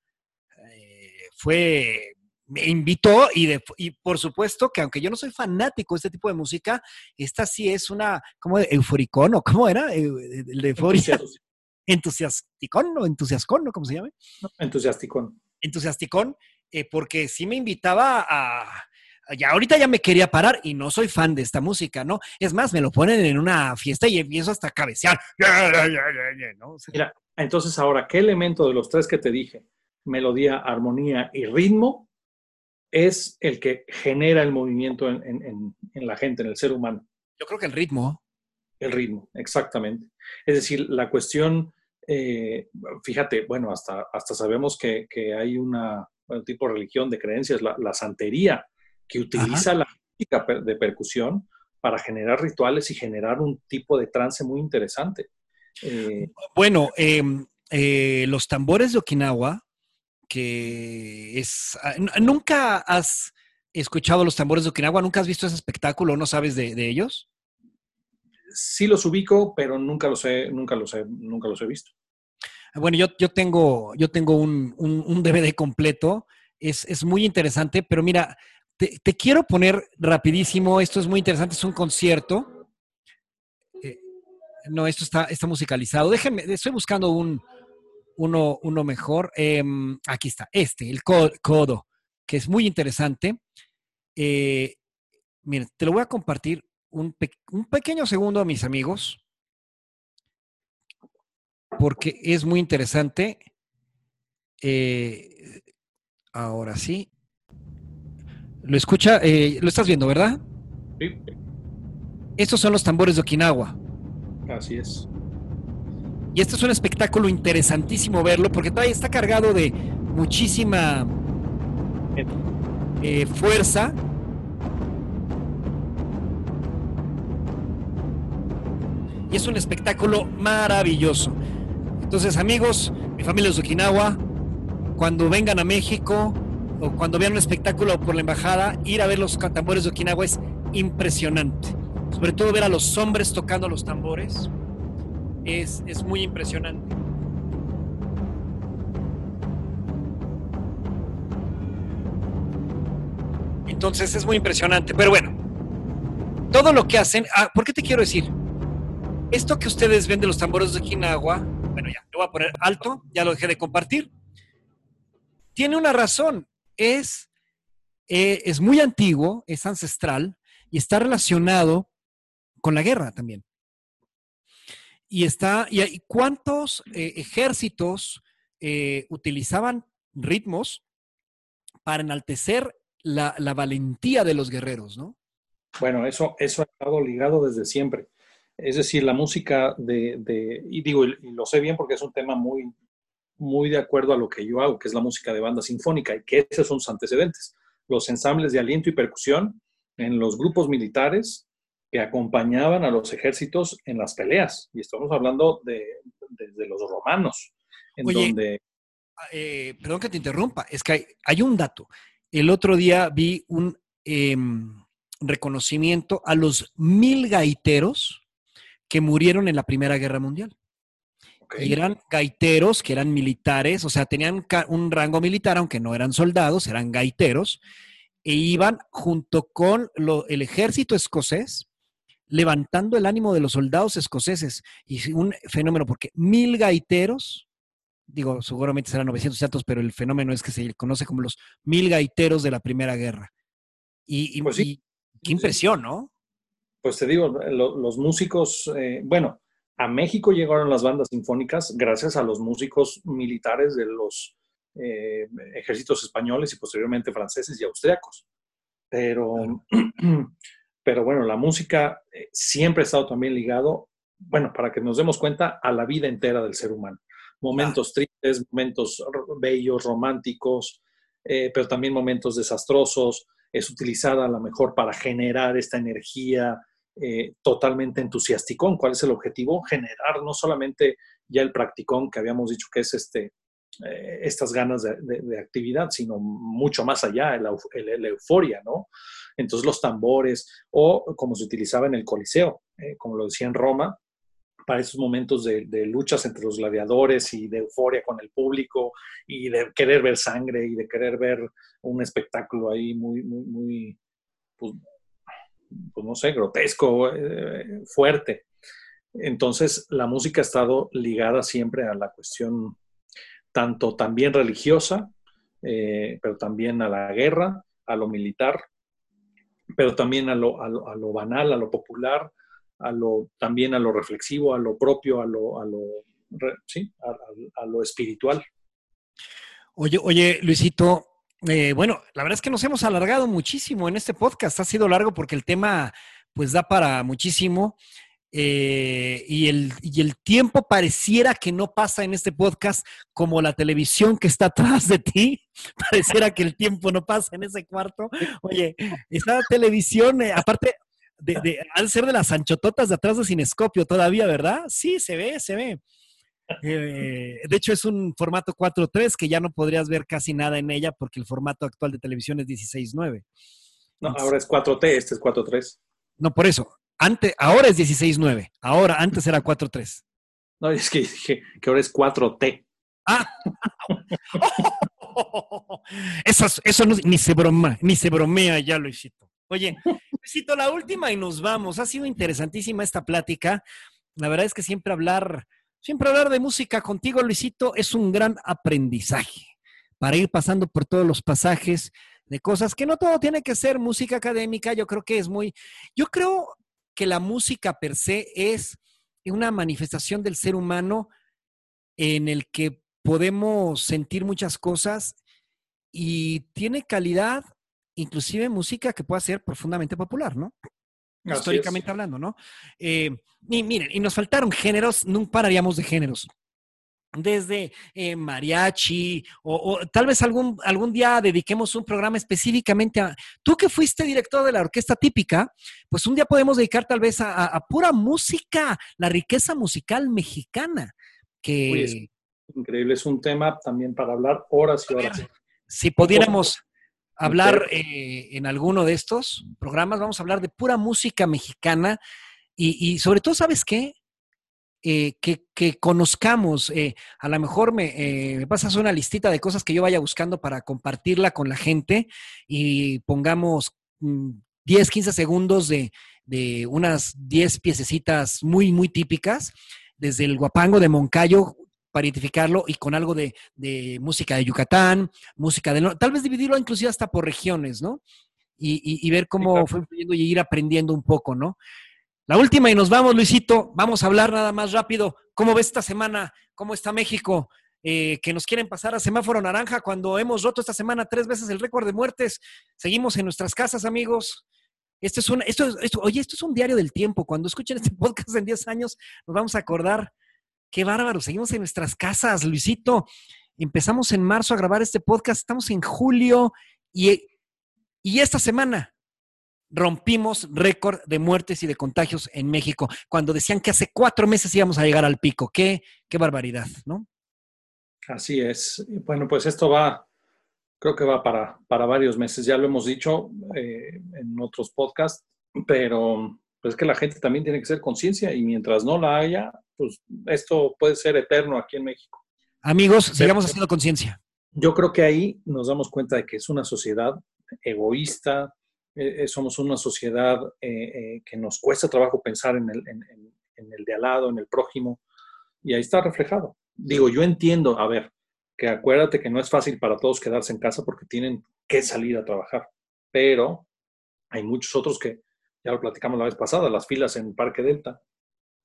fue me invitó y, de, y por supuesto que aunque yo no soy fanático de este tipo de música, esta sí es una, como euforicón o cómo era, el de euforia. Entusiasticón o entusiascón, ¿no? ¿Cómo se llama? entusiasticón. Entusiasticón, eh, porque sí me invitaba a, ya ahorita ya me quería parar y no soy fan de esta música, ¿no? Es más, me lo ponen en una fiesta y empiezo hasta a cabecear. Mira, entonces ahora, ¿qué elemento de los tres que te dije, melodía, armonía y ritmo, es el que genera el movimiento en, la gente, en el ser humano. Yo creo que el ritmo. El ritmo, exactamente. Es decir, la cuestión, eh, fíjate, bueno, hasta, hasta sabemos que, hay una, un tipo de religión de creencias, la, santería, que utiliza la música de percusión para generar rituales y generar un tipo de trance muy interesante. Eh, bueno, em, eh, los tambores de Okinawa que es... Ah, ¿Nunca has escuchado los tambores de Okinawa? ¿Nunca has visto ese espectáculo? ¿No sabes de, ellos? Sí los ubico, pero nunca los he, nunca los he, nunca los he visto. Bueno, yo, yo tengo, yo tengo un, un, DVD completo. Es, muy interesante, pero mira, te, quiero poner rapidísimo. Esto es muy interesante, es un concierto. Eh, no, esto está, musicalizado. Déjenme, estoy buscando un, uno, mejor. Em, aquí está, este, el codo, que es muy interesante. Eh, miren, te lo voy a compartir un, pequeño segundo a mis amigos, porque es muy interesante. Eh, ahora sí. Lo escucha, eh, lo estás viendo, ¿verdad? Sí. Estos son los tambores de Okinawa. Así es. Y este es un espectáculo interesantísimo verlo porque todavía está cargado de muchísima eh, fuerza. Y es un espectáculo maravilloso. Entonces, amigos, mi familia es de Okinawa, cuando vengan a México cuando vean un espectáculo por la embajada, ir a ver los tambores de Okinawa es impresionante. Sobre todo ver a los hombres tocando los tambores es, muy impresionante. Entonces es muy impresionante. Pero bueno, todo lo que hacen. Ah, ¿Por qué te quiero decir? Esto que ustedes ven de los tambores de Okinawa, bueno, ya, lo voy a poner alto, ya lo dejé de compartir. Tiene una razón. Es, eh, es muy antiguo, es ancestral y está relacionado con la guerra también. Y está, y, cuántos eh, ejércitos eh, utilizaban ritmos para enaltecer la, valentía de los guerreros, ¿no? Bueno, eso, eso ha estado ligado desde siempre. Es decir, la música de, y digo, y lo sé bien porque es un tema muy, muy de acuerdo a lo que yo hago, que es la música de banda sinfónica, y que esos son sus antecedentes. Los ensambles de aliento y percusión en los grupos militares que acompañaban a los ejércitos en las peleas. Y estamos hablando de, los romanos, en donde... Ah, eh, perdón que te interrumpa, es que hay, un dato. El otro día vi un em, reconocimiento a los mil gaiteros que murieron en la Primera Guerra Mundial. Eran gaiteros que eran militares, o sea, tenían un rango militar, aunque no eran soldados, eran gaiteros, e iban junto con el ejército escocés levantando el ánimo de los soldados escoceses. Y un fenómeno, porque mil gaiteros, digo, seguramente serán 900 tantos, pero el fenómeno es que se conoce como los mil gaiteros de la Primera Guerra. Y, pues qué impresión, ¿no? Pues te digo, los músicos, eh, bueno, a México llegaron las bandas sinfónicas gracias a los músicos militares de los eh, ejércitos españoles y posteriormente franceses y austriacos. Pero pero bueno, la música eh, siempre ha estado también ligado, bueno, para que nos demos cuenta, a la vida entera del ser humano. Momentos tristes, momentos bellos, románticos, eh, pero también momentos desastrosos. Es utilizada a lo mejor para generar esta energía eh, totalmente entusiasticón. ¿Cuál es el objetivo? Generar no solamente ya el practicón que habíamos dicho que es este, eh, estas ganas de, actividad, sino mucho más allá, la, euforia, ¿no? Entonces los tambores, o como se utilizaba en el Coliseo, eh, como lo decía en Roma, para esos momentos de, luchas entre los gladiadores y de euforia con el público y de querer ver sangre y de querer ver un espectáculo ahí muy, muy, muy, pues, pues no sé, grotesco, eh, fuerte. Entonces, la música ha estado ligada siempre a la cuestión tanto también religiosa, eh, pero también a la guerra, a lo militar, pero también a lo, a lo, banal, a lo popular, a lo, también a lo reflexivo, a lo propio, a lo, a lo, sí, a, lo espiritual. Oye, oye, Luisito, eh, bueno, la verdad es que nos hemos alargado muchísimo en este podcast. Ha sido largo porque el tema, pues, da para muchísimo. Eh, y, el, el tiempo pareciera que no pasa en este podcast como la televisión que está atrás de ti. Pareciera que el tiempo no pasa en ese cuarto. Oye, esta televisión, eh, aparte, de, de, al ser de las anchototas de atrás de Cinescopio todavía, ¿verdad? Sí, se ve, se ve. Eh, de hecho, es un formato 4.3 que ya no podrías ver casi nada en ella porque el formato actual de televisión es 16.9. No, ahora es 4T, este es 4.3. No, por eso. Antes, ahora es 16.9. Ahora, antes era 4.3. No, es que dije que ahora es 4T. Ah. eso, eso ni se broma, ni se bromea ya, Luisito. Oye, Luisito, la última y nos vamos. Ha sido interesantísima esta plática. La verdad es que siempre hablar Siempre hablar de música contigo, Luisito, es un gran aprendizaje para ir pasando por todos los pasajes de cosas que no todo tiene que ser música académica. Yo creo que es muy, yo creo que la música per se es una manifestación del ser humano en el que podemos sentir muchas cosas y tiene calidad, inclusive música que pueda ser profundamente popular, ¿no? Históricamente hablando, ¿no? Eh, y miren, y nos faltaron géneros, no pararíamos de géneros. Desde eh, mariachi, o, tal vez algún, algún día dediquemos un programa específicamente a. Tú que fuiste director de la orquesta típica, pues un día podemos dedicar tal vez a, pura música, la riqueza musical mexicana. Que... es increíble, es un tema también para hablar horas y horas. Si pudiéramos hablar eh, en alguno de estos programas, vamos a hablar de pura música mexicana y, sobre todo, ¿sabes qué? Eh, que, conozcamos, eh, a lo mejor me, pasas una listita de cosas que yo vaya buscando para compartirla con la gente y pongamos 10, mm, 15 segundos de, de unas 10 piececitas muy, muy típicas, desde el guapango de Moncayo, para identificarlo y con algo de, música de Yucatán, música de... Tal vez dividirlo inclusive hasta por regiones, ¿no? Y, ver cómo fue influyendo y ir aprendiendo un poco, ¿no? La última y nos vamos, Luisito. Vamos a hablar nada más rápido. ¿Cómo ves esta semana? ¿Cómo está México? Eh, que nos quieren pasar a semáforo naranja cuando hemos roto esta semana tres veces el récord de muertes. Seguimos en nuestras casas, amigos. Esto es un, esto, esto, oye, esto es un diario del tiempo. Cuando escuchen este podcast en 10 años, nos vamos a acordar Qué bárbaro, seguimos en nuestras casas, Luisito. Empezamos en marzo a grabar este podcast, estamos en julio y, y esta semana rompimos récord de muertes y de contagios en México, cuando decían que hace cuatro meses íbamos a llegar al pico. Qué, qué barbaridad, ¿no? Así es. Bueno, pues esto va, creo que va para, para varios meses, ya lo hemos dicho eh, en otros podcasts, pero pues que la gente también tiene que ser conciencia y mientras no la haya, pues esto puede ser eterno aquí en México. Amigos, sigamos haciendo conciencia. Yo creo que ahí nos damos cuenta de que es una sociedad egoísta, eh, eh, somos una sociedad eh, que nos cuesta trabajo pensar en el, en el de al lado, en el prójimo, y ahí está reflejado. Digo, yo entiendo, a ver, que acuérdate que no es fácil para todos quedarse en casa porque tienen que salir a trabajar, pero hay muchos otros que, ya lo platicamos la vez pasada, las filas en Parque Delta,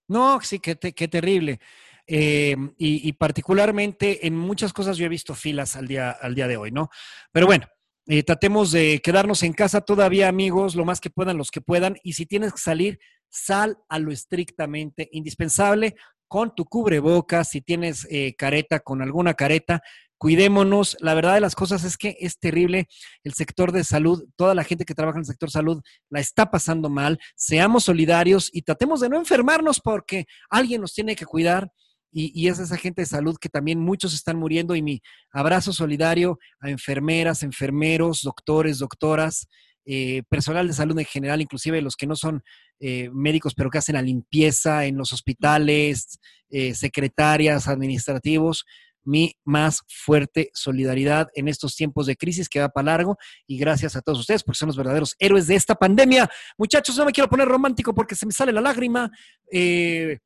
no, sí, qué, qué terrible. Em, y, particularmente en muchas cosas yo he visto filas al día, al día de hoy, ¿no? Pero bueno, eh, tratemos de quedarnos en casa todavía, amigos, lo más que puedan, los que puedan. Y si tienes que salir, sal a lo estrictamente indispensable con tu cubrebocas, si tienes eh, careta, con alguna careta, cuidémonos. La verdad de las cosas es que es terrible el sector de salud, toda la gente que trabaja en el sector salud la está pasando mal. Seamos solidarios y tratemos de no enfermarnos porque alguien nos tiene que cuidar. Y, es esa gente de salud que también muchos están muriendo y mi abrazo solidario a enfermeras, enfermeros, doctores, doctoras, eh, personal de salud en general, inclusive los que no son eh, médicos, pero que hacen la limpieza en los hospitales, eh, secretarias, administrativos, mi más fuerte solidaridad en estos tiempos de crisis que va para largo y gracias a todos ustedes porque son los verdaderos héroes de esta pandemia. Muchachos, no me quiero poner romántico porque se me sale la lágrima. Eh,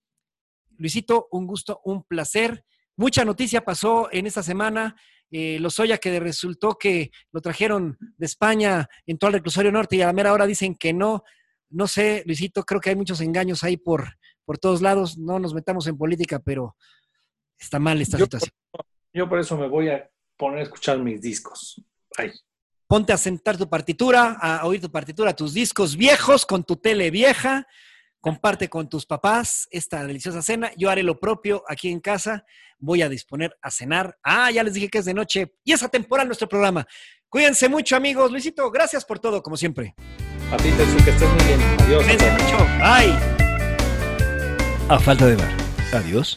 Luisito, un gusto, un placer. Mucha noticia pasó en esta semana. Eh, Lozoya que resultó que lo trajeron de España, entró al reclusorio norte y a la mera hora dicen que no. No sé, Luisito, creo que hay muchos engaños ahí por, por todos lados. No nos metamos en política, pero está mal esta situación. yo por eso me voy a poner a escuchar mis discos. Ay. Ponte a sentar tu partitura, a oír tu partitura, tus discos viejos con tu tele vieja comparte con tus papás esta deliciosa cena. Yo haré lo propio aquí en casa. Voy a disponer a cenar. Ah, ya les dije que es de noche y es atemporal nuestro programa. Cuídense mucho, amigos. Luisito, gracias por todo, como siempre. A ti, Tetsu, que estés muy bien. Adiós. Cuídense mucho. Bye. A falta de ver. Adiós.